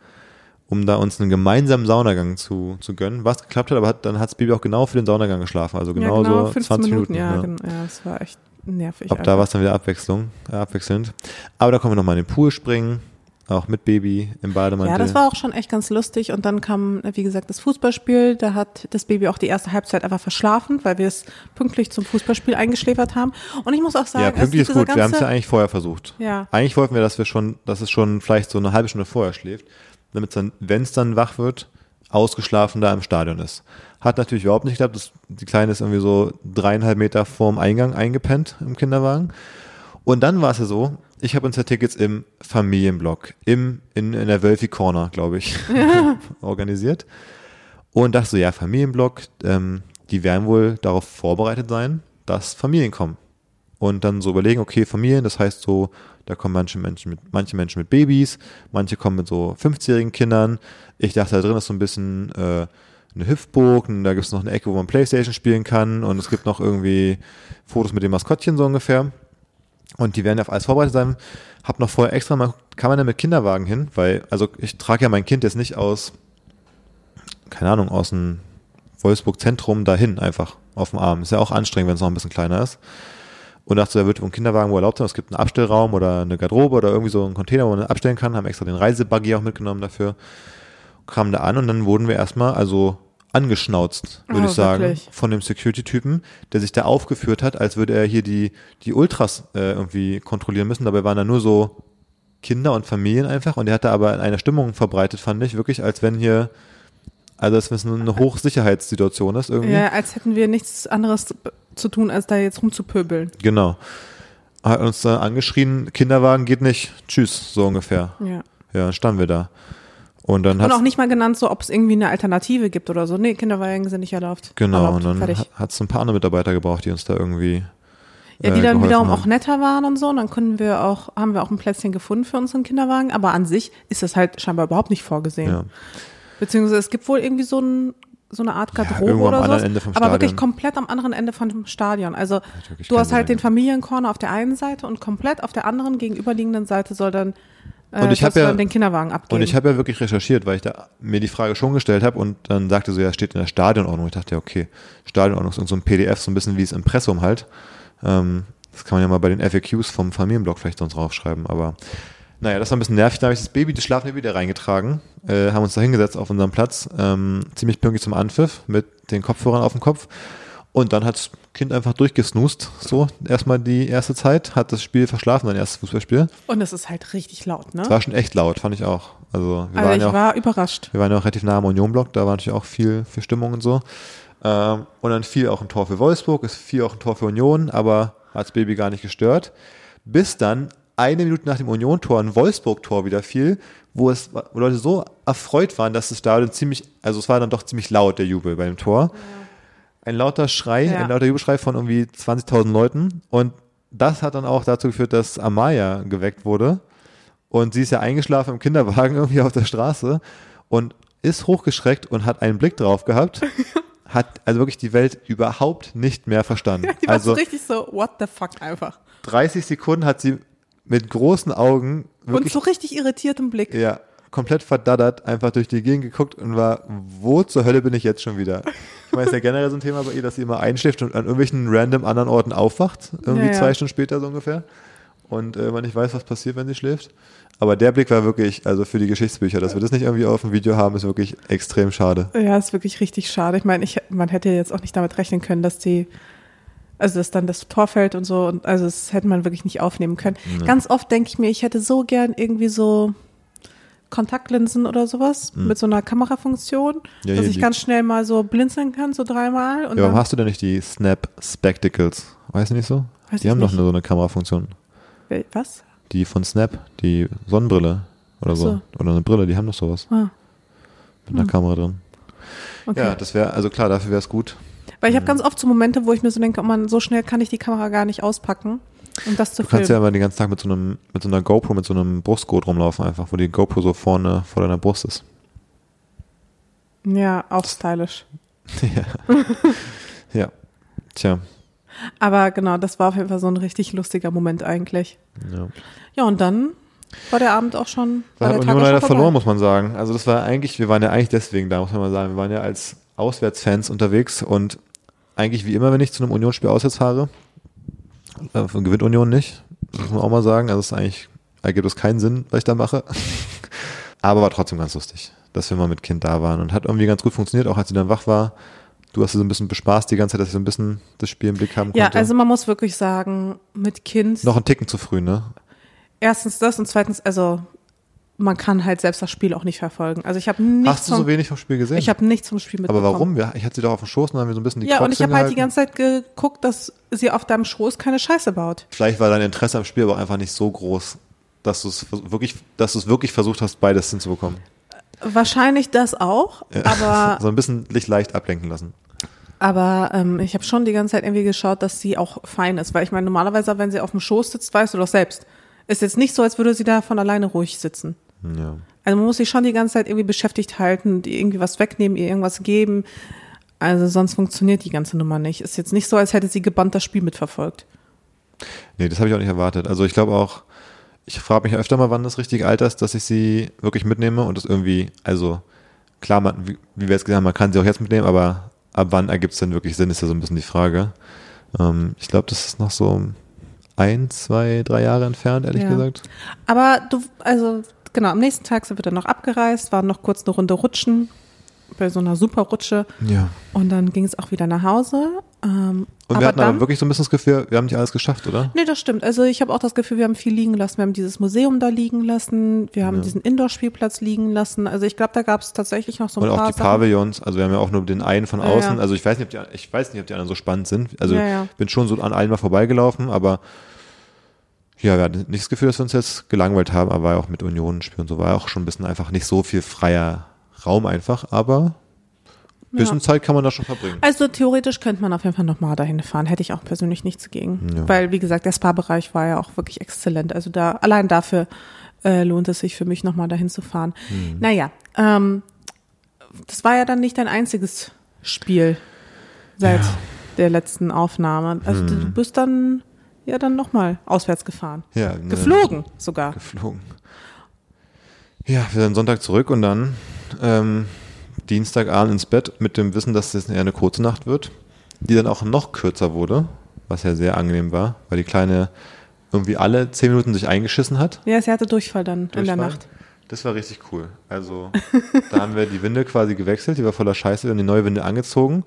um da uns einen gemeinsamen Saunagang zu, zu gönnen. Was geklappt hat, aber hat, dann hat das Baby auch genau für den Saunagang geschlafen. Also genau, ja, genau, so 15 20 Minuten, Minuten. ja, genau, ja, das war echt nervig. Ab da war es dann wieder Abwechslung, äh, abwechselnd. Aber da kommen wir nochmal in den Pool springen, auch mit Baby im Bademantel. Ja, das war auch schon echt ganz lustig. Und dann kam, wie gesagt, das Fußballspiel. Da hat das Baby auch die erste Halbzeit einfach verschlafen, weil wir es pünktlich zum Fußballspiel eingeschläfert haben. Und ich muss auch sagen, ja, pünktlich ist gut. Wir haben es ja eigentlich vorher versucht. Ja. Eigentlich wollten wir, dass wir schon, dass es schon vielleicht so eine halbe Stunde vorher schläft, damit es dann, wenn es dann wach wird, ausgeschlafen da im Stadion ist. Hat natürlich überhaupt nicht geklappt. Das, die Kleine ist irgendwie so dreieinhalb Meter vorm Eingang eingepennt im Kinderwagen. Und dann war es ja so, ich habe uns ja Tickets im Familienblock, im, in, in der Wölfi Corner, glaube ich, organisiert. Und dachte so, ja, Familienblock, ähm, die werden wohl darauf vorbereitet sein, dass Familien kommen. Und dann so überlegen, okay, Familien, das heißt so, da kommen manche Menschen mit, manche Menschen mit Babys, manche kommen mit so 50-jährigen Kindern. Ich dachte, da drin ist so ein bisschen äh, eine Hüpfburg, und da gibt es noch eine Ecke, wo man Playstation spielen kann und es gibt noch irgendwie Fotos mit dem Maskottchen so ungefähr. Und die werden ja auf alles vorbereitet sein. Hab noch vorher extra mal, kann man da mit Kinderwagen hin, weil, also ich trage ja mein Kind jetzt nicht aus, keine Ahnung, aus dem Wolfsburg Zentrum dahin einfach auf dem Arm. Ist ja auch anstrengend, wenn es noch ein bisschen kleiner ist. Und dachte, da wird ein Kinderwagen wo erlaubt sein. Es gibt einen Abstellraum oder eine Garderobe oder irgendwie so einen Container, wo man abstellen kann. Haben extra den Reisebuggy auch mitgenommen dafür. Kamen da an und dann wurden wir erstmal, also angeschnauzt, würde Oh, ich sagen, wirklich? von dem Security-Typen, der sich da aufgeführt hat, als würde er hier die, die Ultras äh, irgendwie kontrollieren müssen. Dabei waren da nur so Kinder und Familien einfach und der hat da aber eine Stimmung verbreitet, fand ich, wirklich, als wenn hier, also als wenn es eine Hochsicherheitssituation ist irgendwie. Ja, als hätten wir nichts anderes zu tun, als da jetzt rumzupöbeln. Genau. Hat uns da angeschrien, Kinderwagen geht nicht, tschüss, so ungefähr. Ja. Ja, dann standen wir da. Und dann hat auch nicht mal genannt, so ob es irgendwie eine Alternative gibt oder so. Nee, Kinderwagen sind nicht erlaubt. genau, erlaubt. und dann hat es ein paar andere Mitarbeiter gebraucht, die uns da irgendwie Ja, die äh, dann wiederum haben. auch netter waren und so. Und dann können wir auch, haben wir auch ein Plätzchen gefunden für unseren Kinderwagen. Aber an sich ist das halt scheinbar überhaupt nicht vorgesehen. Ja. Beziehungsweise es gibt wohl irgendwie so, ein, so eine Art Garderobe am oder so. vom Aber wirklich Stadion. komplett am anderen Ende von dem Stadion. Also wirklich du hast halt den. Familiencorner auf der einen Seite und komplett auf der anderen gegenüberliegenden Seite soll dann, äh, Und ich hab sollst du ja- den Kinderwagen abgeben. Und ich habe ja wirklich recherchiert, weil ich da mir die Frage schon gestellt habe und dann sagte so, ja, steht in der Stadionordnung. Ich dachte, ja, okay, Stadionordnung ist so ein PDF, so ein bisschen wie das Impressum halt. Ähm, das kann man ja mal bei den FAQs vom Familienblog vielleicht sonst draufschreiben, aber naja, das war ein bisschen nervig. Da habe ich das Baby, das Schlafbaby wieder reingetragen, äh, haben uns da hingesetzt auf unserem Platz, ähm, ziemlich pünktlich zum Anpfiff mit den Kopfhörern auf dem Kopf. Und dann hat das Kind einfach durchgesnoost, so erstmal die erste Zeit, hat das Spiel verschlafen, sein erstes Fußballspiel. und es ist halt richtig laut, ne? Es war schon echt laut, fand ich auch. Also wir also waren ich ja auch war überrascht. wir waren ja auch relativ nah am Union-Block, da war natürlich auch viel für Stimmung und so. Ähm, und dann fiel auch ein Tor für Wolfsburg, es fiel auch ein Tor für Union, aber hat das Baby gar nicht gestört. Bis dann eine Minute nach dem Union-Tor ein Wolfsburg-Tor wieder fiel, wo es wo Leute so erfreut waren, dass das Stadion ziemlich, also es war dann doch ziemlich laut, der Jubel bei dem Tor. Ein lauter Schrei, Ja. ein lauter Jubelschrei von irgendwie 20.000 Leuten. Und das hat dann auch dazu geführt, dass Amaya geweckt wurde. Und sie ist ja eingeschlafen im Kinderwagen irgendwie auf der Straße und ist hochgeschreckt und hat einen Blick drauf gehabt. Hat also wirklich die Welt überhaupt nicht mehr verstanden. Die war also so richtig so, what the fuck einfach. 30 Sekunden hat sie mit großen Augen Und so richtig irritiertem Blick. ja, komplett verdaddert einfach durch die Gegend geguckt und war, wo zur Hölle bin ich jetzt schon wieder? Ich meine, es ist ja generell so ein Thema bei ihr, dass sie immer einschläft und an irgendwelchen random anderen Orten aufwacht, irgendwie Ja, ja. zwei Stunden später so ungefähr. Und äh, man nicht weiß, was passiert, wenn sie schläft. Aber der Blick war wirklich, also für die Geschichtsbücher, dass wir das nicht irgendwie auf dem Video haben, ist wirklich extrem schade. Ja, ist wirklich richtig schade. Ich meine, ich, man hätte jetzt auch nicht damit rechnen können, dass die, also dass dann das Tor fällt und so, und also das hätte man wirklich nicht aufnehmen können. Ganz oft denke ich mir, ich hätte so gern irgendwie so Kontaktlinsen oder sowas mit so einer Kamerafunktion, Mhm. Ja, dass ich die- ganz schnell mal so blinzeln kann, so dreimal. Und Ja, warum hast du denn nicht die Snap Spectacles? Weißt du nicht so? Weiß die haben doch nicht. nur so eine Kamerafunktion. Was? Die von Snap, die Sonnenbrille oder so. so. Oder eine Brille, die haben doch sowas Ah, mit einer Kamera drin. okay. Ja, das wäre, also klar, dafür wäre es gut. Weil ich habe ganz oft so Momente, wo ich mir so denke, oh man, so schnell kann ich die Kamera gar nicht auspacken, um das zu Du kannst ja filmen. aber den ganzen Tag mit so einem, mit so einer GoPro, mit so einem Brustgurt rumlaufen einfach, wo die GoPro so vorne vor deiner Brust ist. Ja, auch stylisch. ja. Tja. Aber genau, das war auf jeden Fall so ein richtig lustiger Moment eigentlich. Ja. Ja, und dann war der Abend auch schon. Da hat Union leider verloren, muss man sagen. Also das war eigentlich, wir waren ja eigentlich deswegen da, muss man mal sagen. Wir waren ja als Auswärtsfans unterwegs und eigentlich wie immer, wenn ich zu einem Unionsspiel auswärts fahre, äh, gewinnt Union nicht, muss man auch mal sagen. Also es ist eigentlich, ergibt es keinen Sinn, was ich da mache. Aber war trotzdem ganz lustig, dass wir mal mit Kind da waren und hat irgendwie ganz gut funktioniert, auch als sie dann wach war. Du hast sie so ein bisschen bespaßt die ganze Zeit, dass ich so ein bisschen das Spiel im Blick haben konnte. Ja, also man muss wirklich sagen, mit Kind, Noch ein Ticken zu früh, ne? erstens das und zweitens, also man kann halt selbst das Spiel auch nicht verfolgen. Also ich habe nichts Hast du so wenig vom Spiel gesehen? ich habe nichts vom Spiel Aber mitbekommen. warum? Wir- Ich hatte sie doch auf dem Schoß und dann haben wir so ein bisschen die Ja, und Crocs ich habe halt die ganze Zeit geguckt, dass sie auf deinem Schoß keine Scheiße baut. Vielleicht war dein Interesse am Spiel aber auch einfach nicht so groß, dass du es wirklich, dass du es wirklich versucht hast, beides hinzubekommen. Wahrscheinlich das auch, aber So ein bisschen dich leicht ablenken lassen. Aber ähm, ich habe schon die ganze Zeit irgendwie geschaut, dass sie auch fein ist. Weil ich meine, normalerweise, wenn sie auf dem Schoß sitzt, weißt du doch selbst. Ist jetzt nicht so, als würde sie da von alleine ruhig sitzen. Ja. Also man muss sich schon die ganze Zeit irgendwie beschäftigt halten, ihr irgendwie was wegnehmen, ihr irgendwas geben. Also sonst funktioniert die ganze Nummer nicht. Ist jetzt nicht so, als hätte sie gebannt das Spiel mitverfolgt. Nee, das habe ich auch nicht erwartet. Also ich glaube auch, ich frage mich öfter mal, wann das richtige Alter ist, dass ich sie wirklich mitnehme und das irgendwie, also klar, man, wie, wie wir jetzt gesagt haben, man kann sie auch jetzt mitnehmen, aber ab wann ergibt es denn wirklich Sinn, ist ja so ein bisschen die Frage. Ähm, ich glaube, das ist noch so ein, zwei, drei Jahre entfernt, ehrlich Ja. gesagt. Aber du, also genau, am nächsten Tag sind wir dann noch abgereist, waren noch kurz eine Runde rutschen, bei so einer super Rutsche. Ja. Und dann ging es auch wieder nach Hause. Ähm, Und wir hatten dann, aber wirklich so ein bisschen das Gefühl, wir haben nicht alles geschafft, oder? Nee, das stimmt. Also ich habe auch das Gefühl, wir haben viel liegen lassen. Wir haben dieses Museum da liegen lassen, wir haben Ja. diesen Indoor-Spielplatz liegen lassen. Also ich glaube, da gab es tatsächlich noch so ein Und paar auch die Sachen. Pavillons, also wir haben ja auch nur den einen von außen. ja. Also ich weiß nicht, ob die, ich weiß nicht, ob die anderen so spannend sind. Also Ja, ja. bin schon so an allen mal vorbeigelaufen, aber ja, wir hatten nicht das Gefühl, dass wir uns jetzt gelangweilt haben, aber war ja auch mit Union spielen und so war ja auch schon ein bisschen einfach nicht so viel freier Raum einfach, aber ein bisschen Ja. Zeit kann man da schon verbringen. Also theoretisch könnte man auf jeden Fall nochmal dahin fahren. Hätte ich auch persönlich nichts gegen. Ja. Weil, wie gesagt, der Spa-Bereich war ja auch wirklich exzellent. Also da, allein dafür äh, lohnt es sich für mich nochmal dahin zu fahren. Mhm. Naja, ähm, das war ja dann nicht dein einziges Spiel seit Ja. Der letzten Aufnahme. Also du bist dann ja dann nochmal auswärts gefahren. Ja, ne, Geflogen sogar. Geflogen. Ja, wir sind Sonntag zurück und dann ähm, Dienstagabend ins Bett mit dem Wissen, dass es eher eine kurze Nacht wird, die dann auch noch kürzer wurde, was ja sehr angenehm war, weil die Kleine irgendwie alle zehn Minuten sich eingeschissen hat. Ja, sie hatte Durchfall dann in der Durchfall. Nacht. Das war richtig cool. Also da haben wir die Winde quasi gewechselt, die war voller Scheiße, wir haben die neue Winde angezogen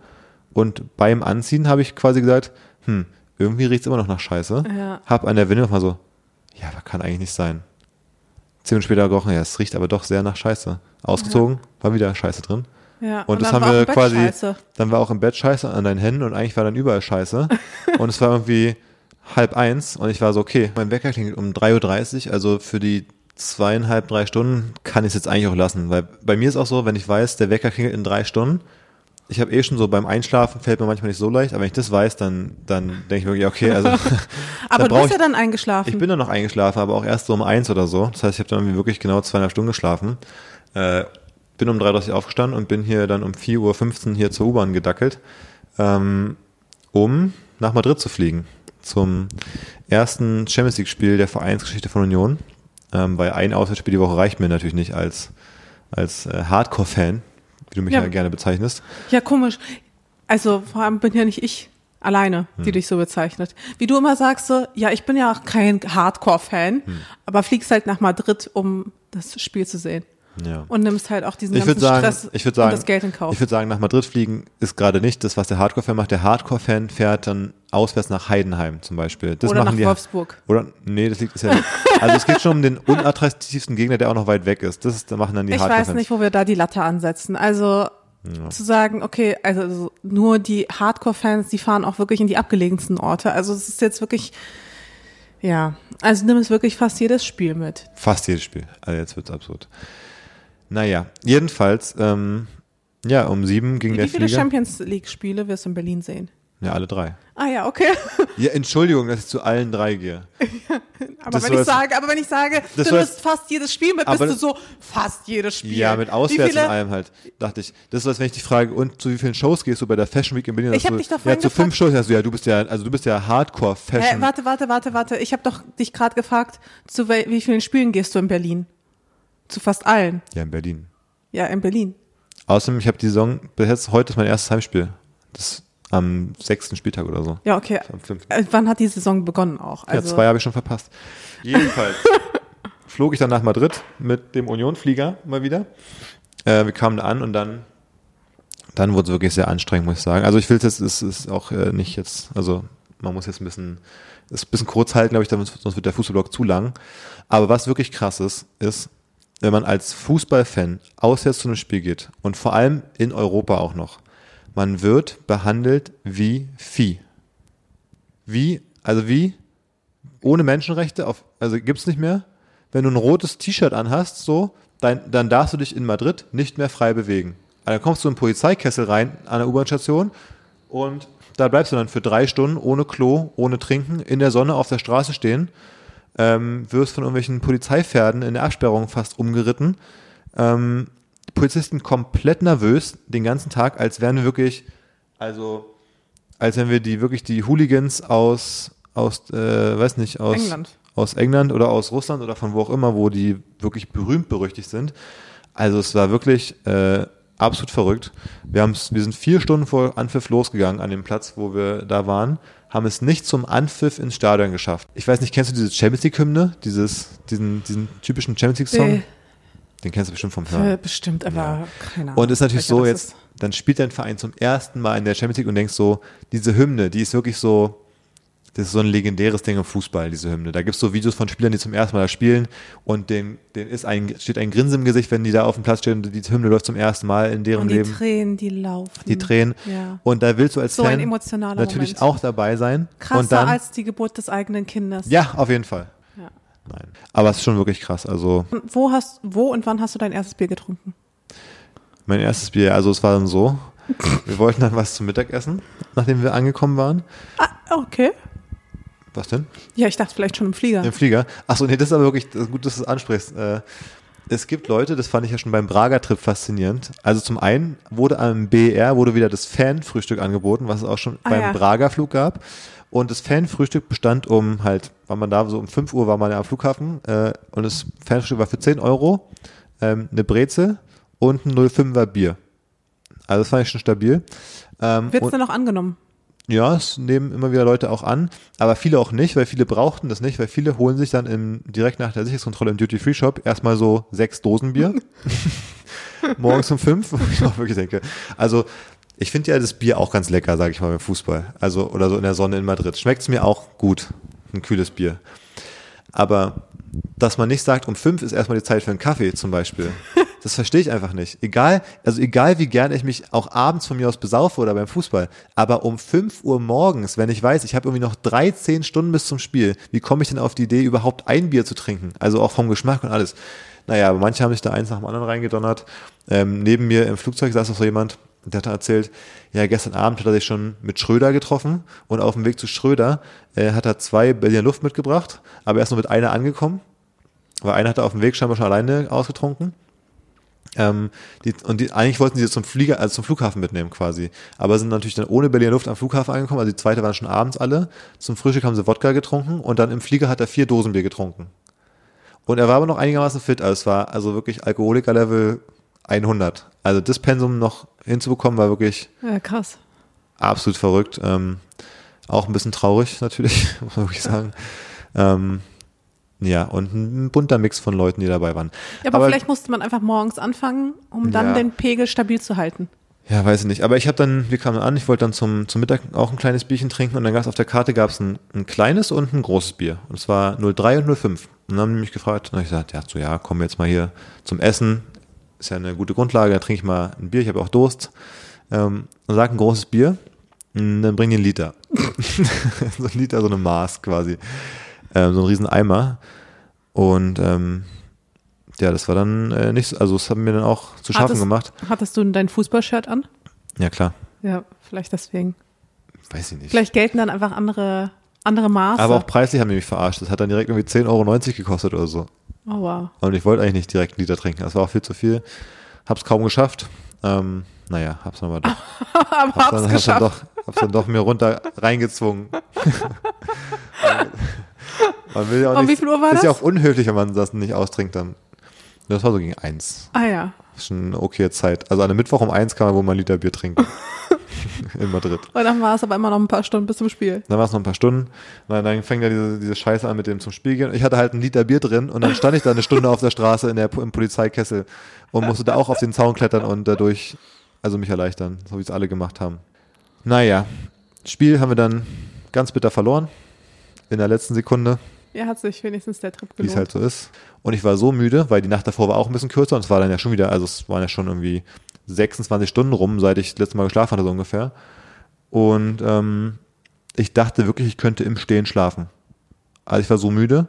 und beim Anziehen habe ich quasi gesagt, hm, irgendwie riecht es immer noch nach Scheiße. Ja. Hab an der Winde nochmal so, ja, aber kann eigentlich nicht sein. Zehn Minuten später gerochen, ja, es riecht aber doch sehr nach Scheiße. Ausgezogen, war wieder Scheiße drin. Ja, Und, das dann haben wir quasi, Scheiße. dann war auch im Bett Scheiße an deinen Händen und eigentlich war dann überall Scheiße. und es war irgendwie halb eins und ich war so, okay, mein Wecker klingelt um 3.30 Uhr, also für die zweieinhalb, drei Stunden kann ich es jetzt eigentlich auch lassen, weil bei mir ist auch so, wenn ich weiß, der Wecker klingelt in drei Stunden, ich habe eh schon so beim Einschlafen fällt mir manchmal nicht so leicht, aber wenn ich das weiß, dann, dann denke ich wirklich, okay, also Aber du bist ja dann eingeschlafen. ich bin dann noch eingeschlafen, aber auch erst so um eins oder so. Das heißt, ich habe dann irgendwie wirklich genau zweieinhalb Stunden geschlafen. Äh, bin um 3.30 Uhr aufgestanden und bin hier dann um 4.15 Uhr hier zur U-Bahn gedackelt, ähm, um nach Madrid zu fliegen. Zum ersten Champions League-Spiel der Vereinsgeschichte von Union. Ähm, weil ein Auswärtsspiel die Woche reicht mir natürlich nicht als, als äh, Hardcore-Fan, wie du mich ja. Ja. gerne bezeichnest. Ja, komisch. Also vor allem bin ja nicht ich alleine, die Hm. dich so bezeichnet. Wie du immer sagst so, ja, ich bin ja auch kein Hardcore-Fan, Hm. aber fliegst halt nach Madrid, um das Spiel zu sehen. Ja. Und nimmst halt auch diesen Ich ganzen sagen, Stress ich sagen, und das Geld in Kauf. ich würde sagen, nach Madrid fliegen ist gerade nicht das, was der Hardcore-Fan macht. Der Hardcore-Fan fährt dann auswärts nach Heidenheim zum Beispiel. Das Oder machen nach die, Wolfsburg. Oder nee, das liegt ist ja. also es geht schon um den unattraktivsten Gegner, der auch noch weit weg ist. Das ist, da machen dann die Ich Hardcore-Fans. weiß nicht, wo wir da die Latte ansetzen. Also zu sagen, okay, also so nur die Hardcore-Fans, die fahren auch wirklich in die abgelegensten Orte. Also es ist jetzt wirklich, ja, also nimm es wirklich fast jedes Spiel mit. Fast jedes Spiel. Also jetzt wird's absurd. Naja, jedenfalls, ähm, ja, um sieben ging Wie der viele Flieger. Champions League-Spiele wirst du in Berlin sehen? Ja, alle drei. Ah ja, okay. Ja, Entschuldigung, dass ich zu allen drei gehe. Aber Das wenn ich sage, aber wenn ich sage, du nimmst fast jedes Spiel mit, bist du so fast jedes Spiel. Ja, mit Wie Auswärts viele, und allem halt, dachte ich. Das ist, als wenn ich dich frage, und zu wie vielen Shows gehst du bei der Fashion Week in Berlin? Ich hab Sagst du, dich doch Ja, vorhin zu fünf. Shows du, ja, du bist ja, also du bist ja Hä, Hardcore-Fashion. warte, warte, warte, warte. Ich habe doch dich gerade gefragt, zu wie vielen Spielen gehst du in Berlin? Zu fast allen. ja, in Berlin. Ja, in Berlin. Außerdem, ich habe die Saison, bis jetzt, heute ist mein erstes Heimspiel. Das ist am sechsten Spieltag oder so. Ja, okay. Äh, wann hat die Saison begonnen auch? Ja, Also, zwei habe ich schon verpasst. Jedenfalls flog ich dann nach Madrid mit dem Union-Flieger mal wieder. Äh, wir kamen da an und dann, dann wurde es wirklich sehr anstrengend, muss ich sagen. Also ich will es jetzt, es ist auch äh, nicht jetzt, also man muss jetzt ein bisschen, ist ein bisschen kurz halten, glaube ich, sonst wird der Fußballblock zu lang. Aber was wirklich krass ist, ist, wenn man als Fußballfan auswärts zu einem Spiel geht und vor allem in Europa auch noch, man wird behandelt wie Vieh. Wie, also wie ohne Menschenrechte, auf, also gibt's nicht mehr. Wenn du ein rotes T-Shirt anhast, so, dann, dann darfst du dich in Madrid nicht mehr frei bewegen. Also dann kommst du in den Polizeikessel rein an der U-Bahn-Station und da bleibst du dann für drei Stunden ohne Klo, ohne Trinken, in der Sonne auf der Straße stehen, ähm, wirst von irgendwelchen Polizeipferden in der Absperrung fast umgeritten. Ähm, die Polizisten komplett nervös den ganzen Tag, als wären wir wirklich, also als wenn wir die wirklich die Hooligans aus aus äh, weiß nicht aus England. aus England oder aus Russland oder von wo auch immer, wo die wirklich berühmt berüchtigt sind. Also es war wirklich äh, absolut verrückt. Wir haben's, wir sind vier Stunden vor Anpfiff losgegangen an dem Platz, wo wir da waren, haben es nicht zum Anpfiff ins Stadion geschafft. Ich weiß nicht, kennst du diese Champions League Hymne, dieses diesen diesen typischen Champions League Song? Äh, Den kennst du bestimmt vom Hören. äh, bestimmt, aber keine Ahnung. Und ist natürlich so jetzt, dann spielt dein Verein zum ersten Mal in der Champions League und denkst so, diese Hymne, die ist wirklich so, das ist so ein legendäres Ding im Fußball, diese Hymne. Da gibt's so Videos von Spielern, die zum ersten Mal da spielen und denen, denen ist ein, steht ein Grinsen im Gesicht, wenn die da auf dem Platz stehen und die Hymne läuft zum ersten Mal in deren Und die Leben. Tränen, die laufen. Die Tränen. Ja. Und da willst du als So Fan natürlich Moment. auch dabei sein. Krasser dann, als die Geburt des eigenen Kindes. ja, auf jeden Fall. Ja. Nein. Aber es ist schon wirklich krass. Also Und Wo hast, wo und wann hast du dein erstes Bier getrunken? mein erstes Bier, also es war dann so, wir wollten dann was zum Mittagessen, nachdem wir angekommen waren. Ah, okay. Was denn? Ja, ich dachte vielleicht schon im Flieger. Im Flieger. Achso, nee, das ist aber wirklich gut, dass du es ansprichst. Äh, es gibt Leute, das fand ich ja schon beim Prager-Trip faszinierend. Also zum einen wurde am BER wurde wieder das Fan-Frühstück angeboten, was es auch schon Ah, beim ja. Prager-Flug gab. Und das Fan-Frühstück bestand um halt, war man da so um 5 Uhr war man ja am Flughafen äh, und das Fan-Frühstück war für 10 Euro, ähm, eine Brezel und ein 05er Bier. Also das fand ich schon stabil. Ähm, Wird es denn noch angenommen? Ja, es nehmen immer wieder Leute auch an, aber viele auch nicht, weil viele brauchten das nicht, weil viele holen sich dann im, direkt nach der Sicherheitskontrolle im Duty-Free-Shop erstmal so sechs Dosen Bier. Morgens um fünf, wo ich auch wirklich denke. Also, ich finde ja das Bier auch ganz lecker, sage ich mal, beim Fußball. Also, oder so in der Sonne in Madrid. Schmeckt es mir auch gut, ein kühles Bier. Aber, dass man nicht sagt, um fünf ist erstmal die Zeit für einen Kaffee zum Beispiel. Das verstehe ich einfach nicht. Egal, also egal wie gern ich mich auch abends von mir aus besaufe oder beim Fußball, aber um 5 Uhr morgens, wenn ich weiß, ich habe irgendwie noch 13 Stunden bis zum Spiel, wie komme ich denn auf die Idee, überhaupt ein Bier zu trinken? Also auch vom Geschmack und alles. Naja, aber manche haben sich da eins nach dem anderen reingedonnert. Ähm, neben mir im Flugzeug saß noch so jemand, der hat erzählt, ja, gestern Abend hat er sich schon mit Schröder getroffen und auf dem Weg zu Schröder äh, hat er zwei Berliner Luft mitgebracht, aber er ist nur mit einer angekommen, weil einer hat er auf dem Weg scheinbar schon alleine ausgetrunken. Ähm, die, und die, eigentlich wollten sie zum Flieger, also zum Flughafen mitnehmen quasi. Aber sind natürlich dann ohne Berliner Luft am Flughafen angekommen. Also die zweite waren schon abends alle. Zum Frühstück haben sie Wodka getrunken und dann im Flieger hat er vier Dosen Bier getrunken. Und er war aber noch einigermaßen fit. Also es war also wirklich Alkoholiker-Level 100. Also das Pensum noch hinzubekommen war wirklich Ja, krass. absolut verrückt. Ähm, auch ein bisschen traurig natürlich, muss man wirklich sagen. Ähm, ja, und ein bunter Mix von Leuten, die dabei waren. Ja, aber, vielleicht musste man einfach morgens anfangen, um dann Ja. den Pegel stabil zu halten. Ja, weiß ich nicht. Aber ich habe dann, wir kamen an, ich wollte dann zum, zum Mittag auch ein kleines Bierchen trinken und dann gab es auf der Karte gab's ein, ein kleines und ein großes Bier. Und es war 03 und 05. Und dann haben die mich gefragt, und ich gesagt, ja, so ja, komm jetzt mal hier zum Essen. Ist ja eine gute Grundlage, da trinke ich mal ein Bier, ich habe auch Durst. Ähm, und sag ein großes Bier, und dann bring einen Liter. so ein Liter, so eine Maß quasi. Ähm, so ein riesen Eimer. Und ähm, ja, das war dann äh, nicht, so- also es hat mir dann auch zu schaffen Hattest- gemacht. Hattest du dein Fußballshirt an? Ja, klar. Ja, vielleicht deswegen. weiß ich nicht. Vielleicht gelten dann einfach andere, andere Maße. Aber auch preislich haben die mich verarscht. Das hat dann direkt irgendwie 10,90 Euro gekostet oder so. oh wow. Und ich wollte eigentlich nicht direkt einen Liter trinken. Das war auch viel zu viel. Hab's kaum geschafft. Ähm, naja, hab's nochmal doch. Aber Hab's hab's dann, hab's dann geschafft. doch, hab's dann doch mir runter reingezwungen. man will ja auch Um nicht, wie viel Uhr war ist ja das? auch unhöflich, wenn man das nicht austrinkt dann. Das war so gegen eins. Ah ja. Das ist schon eine okay Zeit. Also an einem Mittwoch um eins kann man wohl mal einen Liter Bier trinken. In Madrid. Und dann war es aber immer noch ein paar Stunden bis zum Spiel. Dann war es noch ein paar Stunden. Und dann fängt ja diese, diese Scheiße an mit dem zum Spiel gehen. Ich hatte halt einen Liter Bier drin und dann stand ich da eine Stunde auf der Straße in der, im Polizeikessel und musste da auch auf den Zaun klettern und dadurch, also mich erleichtern, so wie es alle gemacht haben. Naja, Spiel haben wir dann ganz bitter verloren. In der letzten Sekunde, Ja, hat sich wenigstens der Trip wie es gelohnt. halt so ist. Und ich war so müde, weil die Nacht davor war auch ein bisschen kürzer und es war dann ja schon wieder, also es waren ja schon irgendwie 26 Stunden rum, seit ich das letzte Mal geschlafen hatte, so ungefähr. Und ähm, ich dachte wirklich, ich könnte im Stehen schlafen. Also ich war so müde,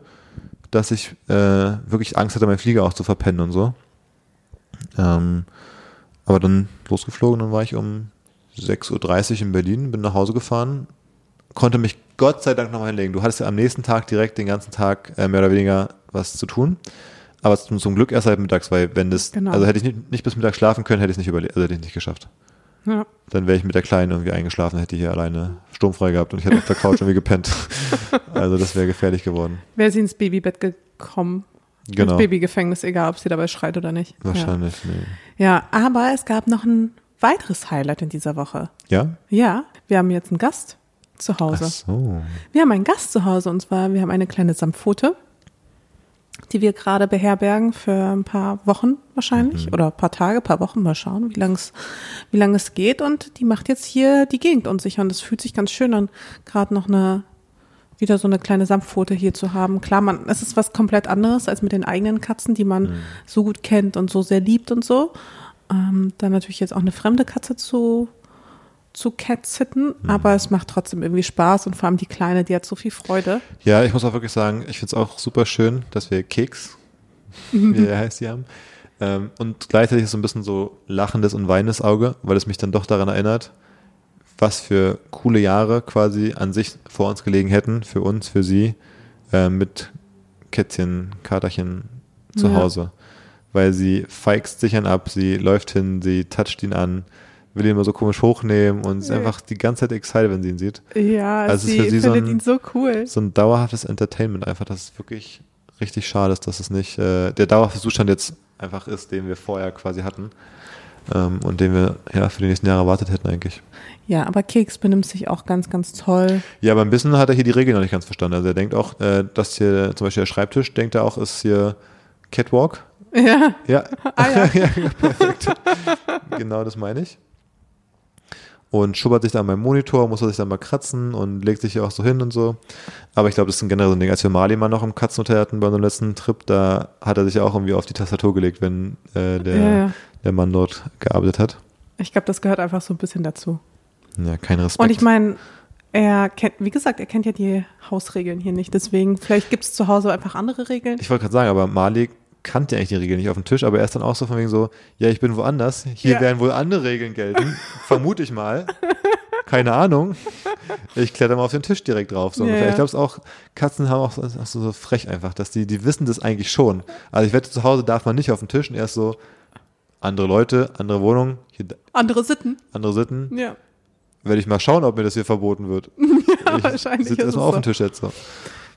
dass ich äh, wirklich Angst hatte, meinen Flieger auch zu verpennen und so. Ähm, aber dann losgeflogen, dann war ich um 6.30 Uhr in Berlin, bin nach Hause gefahren, konnte mich Gott sei Dank nochmal hinlegen. Du hattest ja am nächsten Tag direkt den ganzen Tag äh, mehr oder weniger was zu tun. Aber zum, zum Glück erst halt mittags, weil wenn das, Genau. also hätte ich nicht, nicht bis Mittag schlafen können, hätte ich es nicht überlebt, also hätte ich nicht geschafft. Ja. Dann wäre ich mit der Kleinen irgendwie eingeschlafen, hätte ich hier alleine sturmfrei gehabt und ich hätte auf der Couch irgendwie gepennt. Also das wäre gefährlich geworden. Wäre sie ins Babybett gekommen. Genau. Ins Babygefängnis, egal ob sie dabei schreit oder nicht. Wahrscheinlich, nee. Ja. ja, aber es gab noch ein weiteres Highlight in dieser Woche. Ja? Ja, wir haben jetzt einen Gast zu Ach Hause. so. Wir haben einen Gast zu Hause und zwar, wir haben eine kleine Samtpfote, die wir gerade beherbergen für ein paar Wochen wahrscheinlich oder ein paar Tage, paar Wochen, mal schauen, wie lang es wie lang es geht. Und die macht jetzt hier die Gegend unsicher und es fühlt sich ganz schön an, gerade noch eine wieder so eine kleine Samtpfote hier zu haben. Klar, man, es ist was komplett anderes als mit den eigenen Katzen, die man so gut kennt und so sehr liebt und so. Ähm, dann natürlich jetzt auch eine fremde Katze zu zu catsitten, aber es macht trotzdem irgendwie Spaß und vor allem die Kleine, die hat so viel Freude. Ja, ich muss auch wirklich sagen, ich finde es auch super schön, dass wir Keks, wie er heißt, die haben. Ähm, und gleichzeitig ist so ein bisschen so lachendes und weinendes Auge, weil es mich dann doch daran erinnert, was für coole Jahre quasi an sich vor uns gelegen hätten, für uns, für sie, äh, mit Kätzchen, Katerchen zu Ja. Hause. Weil sie feigst sich an ab, sie läuft hin, sie toucht ihn an, will ihn immer so komisch hochnehmen und ist Ja. einfach die ganze Zeit excited, wenn sie ihn sieht Ja, Also es ist sie für sie so findet ein- ihn so cool. so ein dauerhaftes Entertainment einfach, dass es wirklich richtig schade ist, dass es nicht äh, der dauerhafte Zustand jetzt einfach ist, den wir vorher quasi hatten ähm, und den wir ja für die nächsten Jahre erwartet hätten eigentlich. Ja, aber Keks benimmt sich auch ganz, ganz toll. Ja, aber ein bisschen hat er hier die Regeln noch nicht ganz verstanden. Also er denkt auch, äh, dass hier zum Beispiel der Schreibtisch, denkt er auch, ist hier Catwalk. Ja, Ja, Ah, ja. ja perfekt. genau das meine ich. Und schubbert sich da an meinem Monitor, muss er sich dann mal kratzen und legt sich auch so hin und so. Aber ich glaube, das ist ein generell so ein Ding. Als wir Mali mal noch im Katzenhotel hatten bei unserem letzten Trip, da hat er sich auch irgendwie auf die Tastatur gelegt, wenn äh, der, Ja, ja. der Mann dort gearbeitet hat. ich glaube, das gehört einfach so ein bisschen dazu. Ja, kein Respekt. Und ich meine, er kennt, wie gesagt, er kennt ja die Hausregeln hier nicht. Deswegen, vielleicht gibt es zu Hause einfach andere Regeln. Ich wollte gerade sagen, aber Mali kannte eigentlich die Regeln nicht auf dem Tisch, aber er ist dann auch so von wegen so, ja, ich bin woanders, hier Ja. werden wohl andere Regeln gelten, vermute ich mal. Keine Ahnung. Ich kletter mal auf den Tisch direkt drauf. So Ja. Ich glaube es auch, Katzen haben auch so, auch so so frech einfach, dass die, die wissen das eigentlich schon. Also ich wette, zu Hause darf man nicht auf den Tisch und erst so, andere Leute, andere Wohnung, hier, Andere Sitten. andere Sitten, Ja, werde ich mal schauen, ob mir das hier verboten wird. ja ich wahrscheinlich sitze ist es erstmal auf so. dem Tisch jetzt so.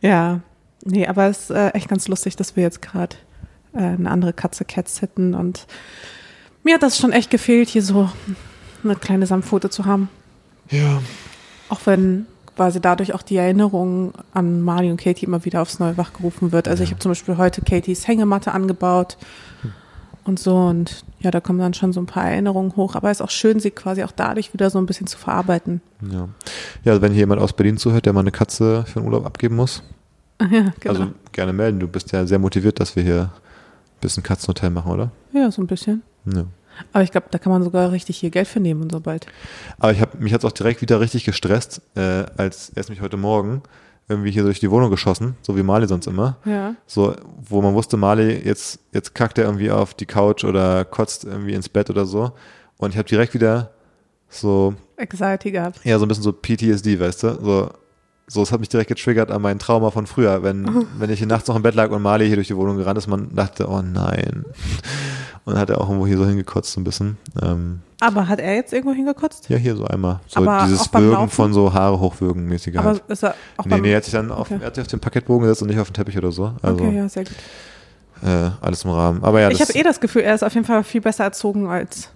Ja, nee, aber es ist äh, echt ganz lustig, dass wir jetzt gerade äh, eine andere Katze Cats hätten und mir hat das schon echt gefehlt, hier so eine kleine Samtpfote zu haben. Ja. Auch wenn quasi dadurch auch die Erinnerung an Marley und Katie immer wieder aufs Neue wachgerufen wird. Also ich habe zum Beispiel heute Katies Hängematte angebaut und so und ja, da kommen dann schon so ein paar Erinnerungen hoch. Aber es ist auch schön, sie quasi auch dadurch wieder so ein bisschen zu verarbeiten. Ja. ja, also wenn hier jemand aus Berlin zuhört, der mal eine Katze für den Urlaub abgeben muss, Ja, genau. also gerne melden. Du bist ja sehr motiviert, dass wir hier bisschen Katzenhotel machen, oder? ja, so ein bisschen. Ja. Aber ich glaube, da kann man sogar richtig hier Geld für nehmen und so bald. Aber ich habe mich jetzt auch direkt wieder richtig gestresst, äh, als er ist mich heute Morgen irgendwie hier durch die Wohnung geschossen, so wie Mali sonst immer. Ja. So, wo man wusste, Mali, jetzt, jetzt kackt er irgendwie auf die Couch oder kotzt irgendwie ins Bett oder so. Und ich habe direkt wieder so, Anxiety gehabt. ja, so ein bisschen so PTSD, weißt du? So, so, es hat mich direkt getriggert an mein Trauma von früher, wenn, wenn ich hier nachts noch im Bett lag und Mali hier durch die Wohnung gerannt ist, man dachte, oh nein. Und hat er auch irgendwo hier so hingekotzt, ein bisschen. Ähm, Aber hat er jetzt irgendwo hingekotzt? ja, hier so einmal. So Aber dieses Würgen von so Haare hochwürgen mäßiger Aber halt. ist er auch Nee, nee, er hat sich dann auf, Okay. er hat sich auf den Parkettbogen gesetzt und nicht auf den Teppich oder so. Also, Okay, ja, sehr gut. äh, alles im Rahmen. Aber ja, ich habe eh das Gefühl, er ist auf jeden Fall viel besser erzogen als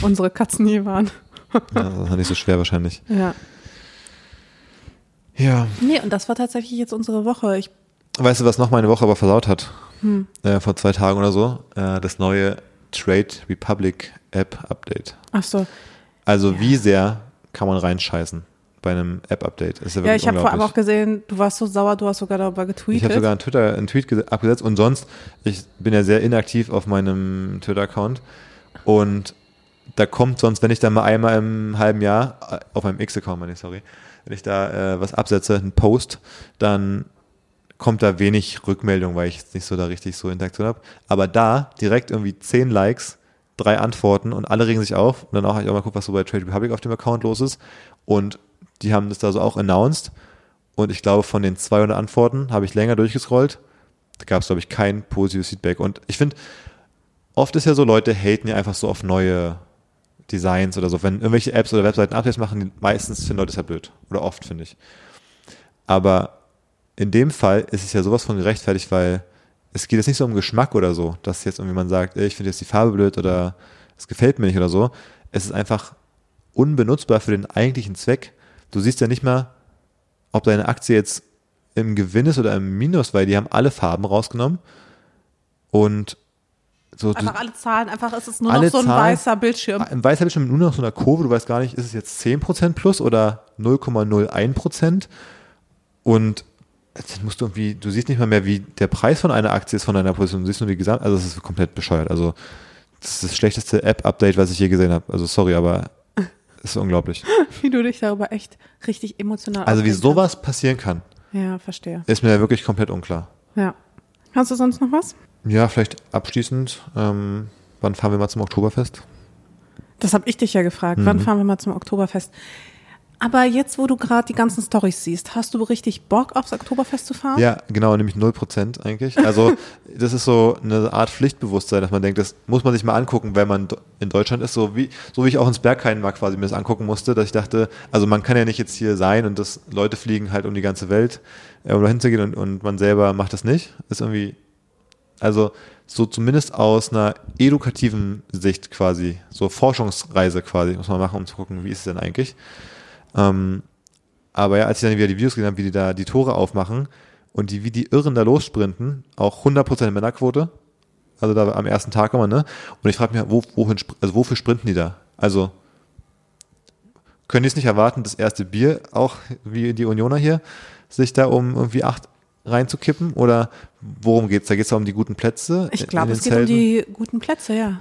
unsere Katzen je waren. ja, das war nicht so schwer wahrscheinlich. Ja. Ja. Nee, und das war tatsächlich jetzt unsere Woche. Ich, Weißt du, was noch meine Woche aber versaut hat? hm. Äh, vor zwei Tagen oder so? Äh, das neue Trade Republic App Update. Ach so. Also wie sehr kann man reinscheißen bei einem App-Update? Ja, Ja, ich habe vor allem auch gesehen, du warst so sauer, du hast sogar darüber getweetet. Ich habe sogar einen Twitter, einen Tweet ge- abgesetzt und sonst, ich bin ja sehr inaktiv auf meinem Twitter-Account und da kommt sonst, wenn ich da mal einmal im halben Jahr, äh, auf meinem X-Account meine ich, sorry, wenn ich da äh, was absetze, einen Post, dann kommt da wenig Rückmeldung, weil ich jetzt nicht so da richtig so Interaktion habe. Aber da direkt irgendwie zehn Likes, drei Antworten und alle regen sich auf. Und dann auch, hab ich auch mal guckt, was so bei Trade Republic auf dem Account los ist. Und die haben das da so auch announced. Und ich glaube, von den 200 Antworten habe ich länger durchgescrollt. Da gab es, glaube ich, kein positives Feedback. Und ich finde, oft ist ja so, Leute haten ja einfach so auf neue Designs oder so. Wenn irgendwelche Apps oder Webseiten Updates machen, meistens finden Leute das ja blöd. Oder oft, finde ich. Aber in dem Fall ist es ja sowas von gerechtfertigt, weil es geht jetzt nicht so um Geschmack oder so, dass jetzt irgendwie man sagt, ich finde jetzt die Farbe blöd oder es gefällt mir nicht oder so. Es ist einfach unbenutzbar für den eigentlichen Zweck. Du siehst ja nicht mal, ob deine Aktie jetzt im Gewinn ist oder im Minus, weil die haben alle Farben rausgenommen. Und so, Einfach alle Zahlen, einfach ist es nur noch so ein Zahlen- weißer Bildschirm. im Weißer Bildschirm nur noch so einer Kurve, du weißt gar nicht, ist es jetzt 10% plus oder 0,01%? Und dann musst du irgendwie, du siehst nicht mal mehr, wie der Preis von einer Aktie ist von deiner Position, du siehst nur die Gesamt, also es ist komplett bescheuert. Also das ist das schlechteste App-Update, was ich je gesehen habe. Also sorry, aber es ist unglaublich. Wie du dich darüber echt richtig emotional Also wie sowas passieren kann. Ja, verstehe. ist mir wirklich komplett unklar. Ja. Hast du sonst noch was? Ja, vielleicht abschließend, ähm, wann fahren wir mal zum Oktoberfest? Das habe ich dich ja gefragt. Mhm. Wann fahren wir mal zum Oktoberfest? Aber jetzt, wo du gerade die ganzen Storys siehst, hast du richtig Bock aufs Oktoberfest zu fahren? Ja, genau, nämlich 0% eigentlich. Also das ist so eine Art Pflichtbewusstsein, dass man denkt, das muss man sich mal angucken, wenn man in Deutschland ist, so wie, so wie ich auch ins Berghain mal quasi mir das angucken musste, dass ich dachte, also man kann ja nicht jetzt hier sein und das Leute fliegen halt um die ganze Welt, äh, um da hinzugehen und, und man selber macht das nicht. Ist irgendwie, also so zumindest aus einer edukativen Sicht quasi, so Forschungsreise quasi, muss man machen, um zu gucken, wie ist es denn eigentlich. Ähm, aber ja, als ich dann wieder die Videos gesehen habe, wie die da die Tore aufmachen und die, wie die Irren da lossprinten, auch 100% Männerquote, also da am ersten Tag immer, ne? Und ich frage mich, wo, wohin, also wofür sprinten die da? Also können die es nicht erwarten, das erste Bier auch wie die Unioner hier, sich da um irgendwie acht reinzukippen? Oder worum geht's? Da geht's da um die guten Plätze? Ich glaube, es geht um die guten Plätze, ja.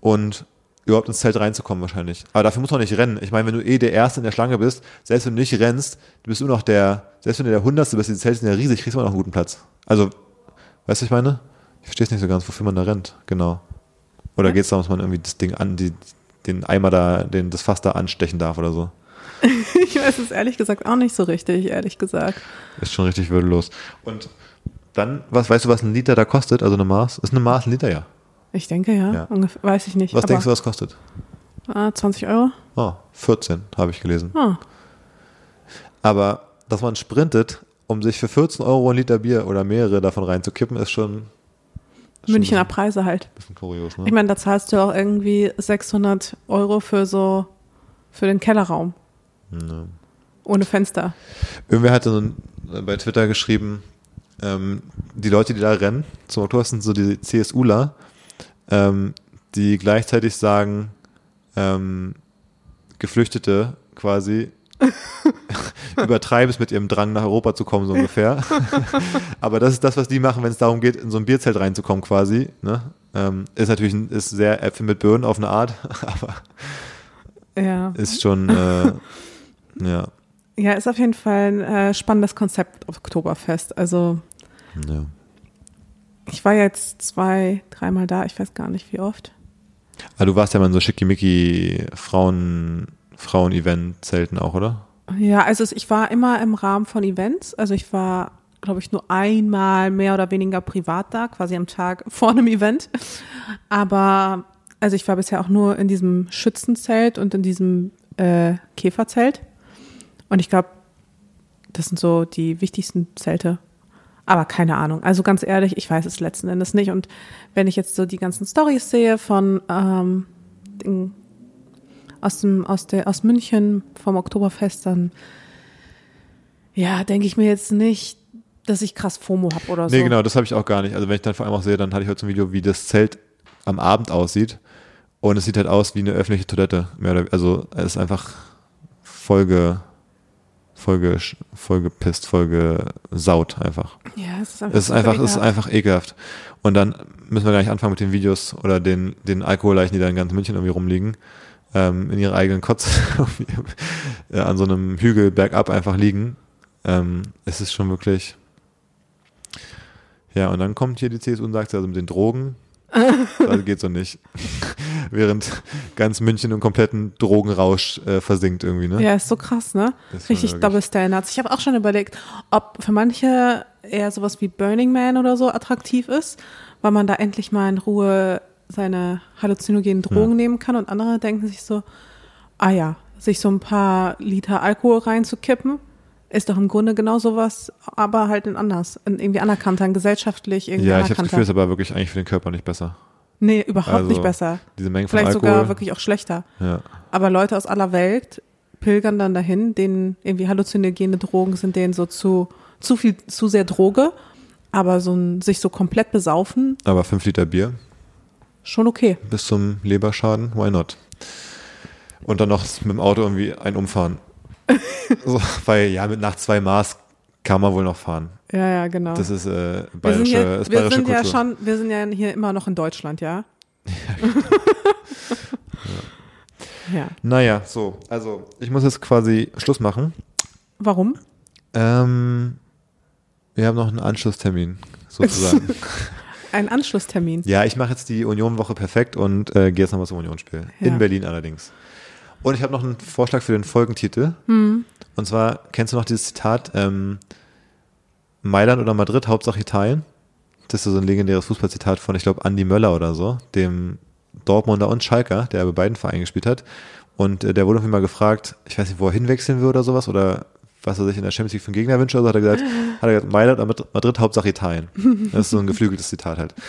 und überhaupt ins Zelt reinzukommen wahrscheinlich. Aber dafür muss man nicht rennen. Ich meine, wenn du eh der Erste in der Schlange bist, selbst wenn du nicht rennst, du bist nur noch der, selbst wenn du der Hundertste bist, die Zelte sind ja riesig, kriegst du immer noch einen guten Platz. Also, weißt du, was ich meine? Ich verstehe es nicht so ganz, wofür man da rennt. Genau. Oder Ja. geht es darum, dass man irgendwie das Ding an, die, den Eimer da, den, das Fass da anstechen darf oder so? Ich weiß es ehrlich gesagt auch nicht so richtig, ehrlich gesagt. Ist schon richtig würdelos. Und dann, was, weißt du, was ein Liter da kostet? Also eine Maß? Ist eine Maß ein Liter, ja. Ich denke, ja. Ja. Ungefähr, weiß ich nicht. Was denkst du, was kostet? Ah, 20 Euro? Oh, 14, habe ich gelesen. Ah, Aber dass man sprintet, um sich für 14 Euro ein Liter Bier oder mehrere davon reinzukippen, ist schon, schon Münchner ein Preise halt. bisschen kurios. Ne? Ich meine, da zahlst du auch irgendwie 600 Euro für so, für den Kellerraum. Ja. Ohne Fenster. Irgendwer hatte so ein, bei Twitter geschrieben, ähm, die Leute, die da rennen zum Oktober, sind so die CSUler, ähm, die gleichzeitig sagen, ähm, Geflüchtete quasi übertreiben es mit ihrem Drang nach Europa zu kommen, so ungefähr. Aber das ist das, was die machen, wenn es darum geht, in so ein Bierzelt reinzukommen quasi. Ne? Ähm, ist natürlich ein, ist sehr Äpfel mit Birnen auf eine Art, aber Ja. ist schon, äh, ja, Ja, ist auf jeden Fall ein äh, spannendes Konzept Oktoberfest. Also, ja. ich war jetzt zwei, dreimal da, ich weiß gar nicht wie oft. Ah, du warst ja mal in so schickimicki Frauen Frauen-Event-Zelten auch, oder? Ja, also ich war immer im Rahmen von Events. Also ich war, glaube ich, nur einmal mehr oder weniger privat da, quasi am Tag vor einem Event. Aber also ich war bisher auch nur in diesem Schützenzelt und in diesem äh, Käferzelt. Und ich glaube, das sind so die wichtigsten Zelte. Aber keine Ahnung. Also ganz ehrlich, ich weiß es letzten Endes nicht. Und wenn ich jetzt so die ganzen Stories sehe von ähm, den, aus dem aus der aus München vom Oktoberfest, dann ja, denke ich mir jetzt nicht, dass ich krass FOMO habe oder so. Nee, genau, das habe ich auch gar nicht. Also wenn ich dann vor allem auch sehe, dann hatte ich heute so ein Video, wie das Zelt am Abend aussieht. Und es sieht halt aus wie eine öffentliche Toilette. Also es ist einfach Folge voll, voll gepisst, voll gesaut einfach. Ja, es ist einfach, es ist einfach, es ist einfach ekelhaft. Und dann müssen wir gar nicht anfangen mit den Videos oder den, den Alkoholleichen, die da in ganz München irgendwie rumliegen, ähm, in ihrer eigenen Kotze an so einem Hügel bergab einfach liegen. Ähm, es ist schon wirklich. Ja, und dann kommt hier die CSU und sagt, also mit den Drogen, das geht so nicht. Während ganz München im kompletten Drogenrausch äh, versinkt irgendwie, ne? Ja, ist so krass, ne? Richtig Double Standards. Ich habe auch schon überlegt, ob für manche eher sowas wie Burning Man oder so attraktiv ist, weil man da endlich mal in Ruhe seine halluzinogenen Drogen ja. nehmen kann und andere denken sich so, ah ja, sich so ein paar Liter Alkohol reinzukippen, ist doch im Grunde genau sowas, aber halt in anders, in irgendwie anerkannter, gesellschaftlich irgendwie Ja, ich habe das Gefühl, es ist aber wirklich eigentlich für den Körper nicht besser. Nee, überhaupt also, nicht besser. Diese Menge von Vielleicht Alkohol. sogar wirklich auch schlechter. Ja. Aber Leute aus aller Welt pilgern dann dahin, denen irgendwie halluzinogene Drogen sind denen so zu, zu viel, zu sehr Droge. Aber so ein, sich so komplett besaufen. Aber fünf Liter Bier? Schon okay. Bis zum Leberschaden, why not? Und dann noch mit dem Auto irgendwie ein umfahren. so, weil ja, mit nach zwei Maß kann man wohl noch fahren. Ja, ja, genau. Das ist äh, bayerische, wir sind, hier, ist wir sind ja schon, wir sind ja hier immer noch in Deutschland, ja. ja. ja. Naja, so, also ich muss jetzt quasi Schluss machen. Warum? Ähm, wir haben noch einen Anschlusstermin, sozusagen. Ein Anschlusstermin? Ja, ich mache jetzt die Union-Woche perfekt und äh, gehe jetzt nochmal zum Union-Spiel. Ja. In Berlin allerdings. Und ich habe noch einen Vorschlag für den Folgentitel. Hm. Und zwar, kennst du noch dieses Zitat, ähm, Mailand oder Madrid, Hauptsache Italien? Das ist so ein legendäres Fußballzitat von, ich glaube, Andy Möller oder so, dem Dortmunder und Schalker, der bei beiden Vereinen gespielt hat. Und äh, der wurde auf jeden Fall gefragt, ich weiß nicht, wo er hinwechseln will oder sowas, oder was er sich in der Champions League für einen Gegner wünscht, also hat er gesagt, hat er gesagt, Mailand oder Madrid, Hauptsache Italien. Das ist so ein geflügeltes Zitat halt.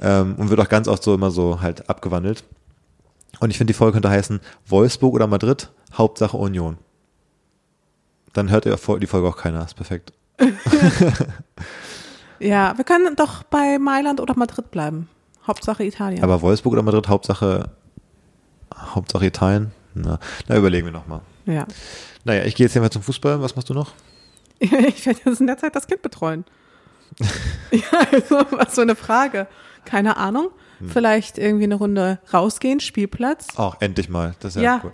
Ähm, und wird auch ganz oft so immer so halt abgewandelt. Und ich finde, die Folge könnte heißen Wolfsburg oder Madrid, Hauptsache Union. Dann hört ihr die Folge auch keiner. Ist perfekt. ja, wir können doch bei Mailand oder Madrid bleiben. Hauptsache Italien. Aber Wolfsburg oder Madrid, Hauptsache, Hauptsache Italien? Na, na überlegen wir nochmal. Ja. Naja, ich gehe jetzt hier mal zum Fußball. Was machst du noch? ich werde jetzt in der Zeit das Kind betreuen. ja, also, was für eine Frage. Keine Ahnung. Hm. Vielleicht irgendwie eine Runde rausgehen, Spielplatz. Auch endlich mal. Das ist ja, ja cool.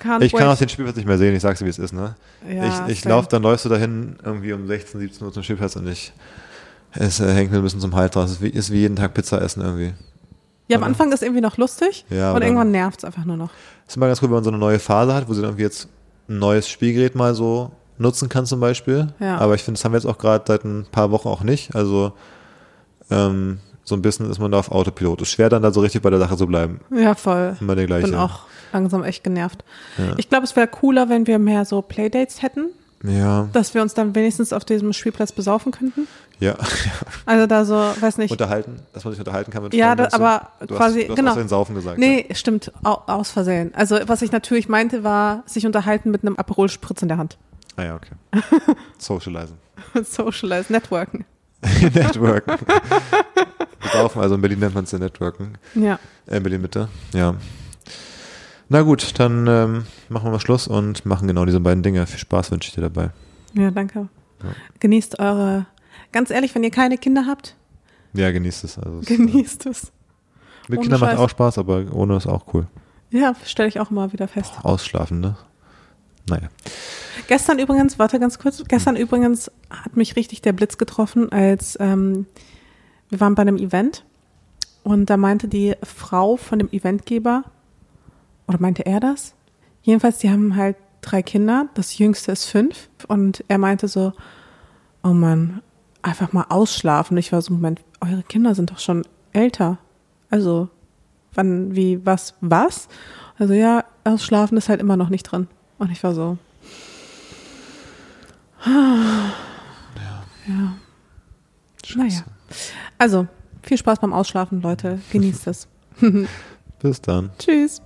Can't ich wait. kann auch den Spielplatz nicht mehr sehen, ich sag's dir, wie es ist, ne? Ja, ich ich laufe, dann läufst du dahin irgendwie um 16, 17 Uhr zum Spielplatz und ich, es äh, hängt mir ein bisschen zum Hals raus. Es ist wie, ist wie jeden Tag Pizza essen irgendwie. Ja, am Anfang ist irgendwie noch lustig ja, und irgendwann nervt es einfach nur noch. Es ist immer ganz cool, wenn man so eine neue Phase hat, wo sie dann irgendwie jetzt ein neues Spielgerät mal so nutzen kann zum Beispiel. Ja. Aber ich finde, das haben wir jetzt auch gerade seit ein paar Wochen auch nicht. Also ähm, so ein bisschen ist man da auf Autopilot. Ist schwer dann da so richtig bei der Sache zu bleiben. Ja, voll. Immer der gleiche. Bin auch langsam echt genervt. Ja. Ich glaube, es wäre cooler, wenn wir mehr so Playdates hätten. Ja. Dass wir uns dann wenigstens auf diesem Spielplatz besaufen könnten. Ja. Also da so, weiß nicht. Unterhalten, dass man sich unterhalten kann mit Ja, da, aber du quasi, hast, du genau. Hast den Saufen gesagt. Nee, ja. stimmt, aus Versehen. Also was ich natürlich meinte, war sich unterhalten mit einem Aperol Spritz in der Hand. Ah ja, okay. Socializen. Socialize, networken. networken. Saufen, also in Berlin nennt man es ja networken. Ja. Äh, in Berlin Mitte, ja. Na gut, dann ähm, machen wir mal Schluss und machen genau diese beiden Dinge. Viel Spaß wünsche ich dir dabei. Ja, danke. Ja. Genießt eure, ganz ehrlich, wenn ihr keine Kinder habt. Ja, genießt es. Also genießt es. Äh, mit Kindern macht auch Spaß, aber ohne ist auch cool. Ja, stelle ich auch immer wieder fest. Boah, ausschlafen, ne? Naja. Gestern übrigens, warte ganz kurz, gestern übrigens hat mich richtig der Blitz getroffen, als ähm, wir waren bei einem Event und da meinte die Frau von dem Eventgeber, oder meinte er das? Jedenfalls, die haben halt drei Kinder. Das jüngste ist fünf. Und er meinte so, oh Mann, einfach mal ausschlafen. Ich war so, Moment, eure Kinder sind doch schon älter. Also, wann, wie, was, was? Also ja, ausschlafen ist halt immer noch nicht drin. Und ich war so. Ja. ja. Naja. Also, viel Spaß beim Ausschlafen, Leute. Genießt es. Bis dann. Tschüss.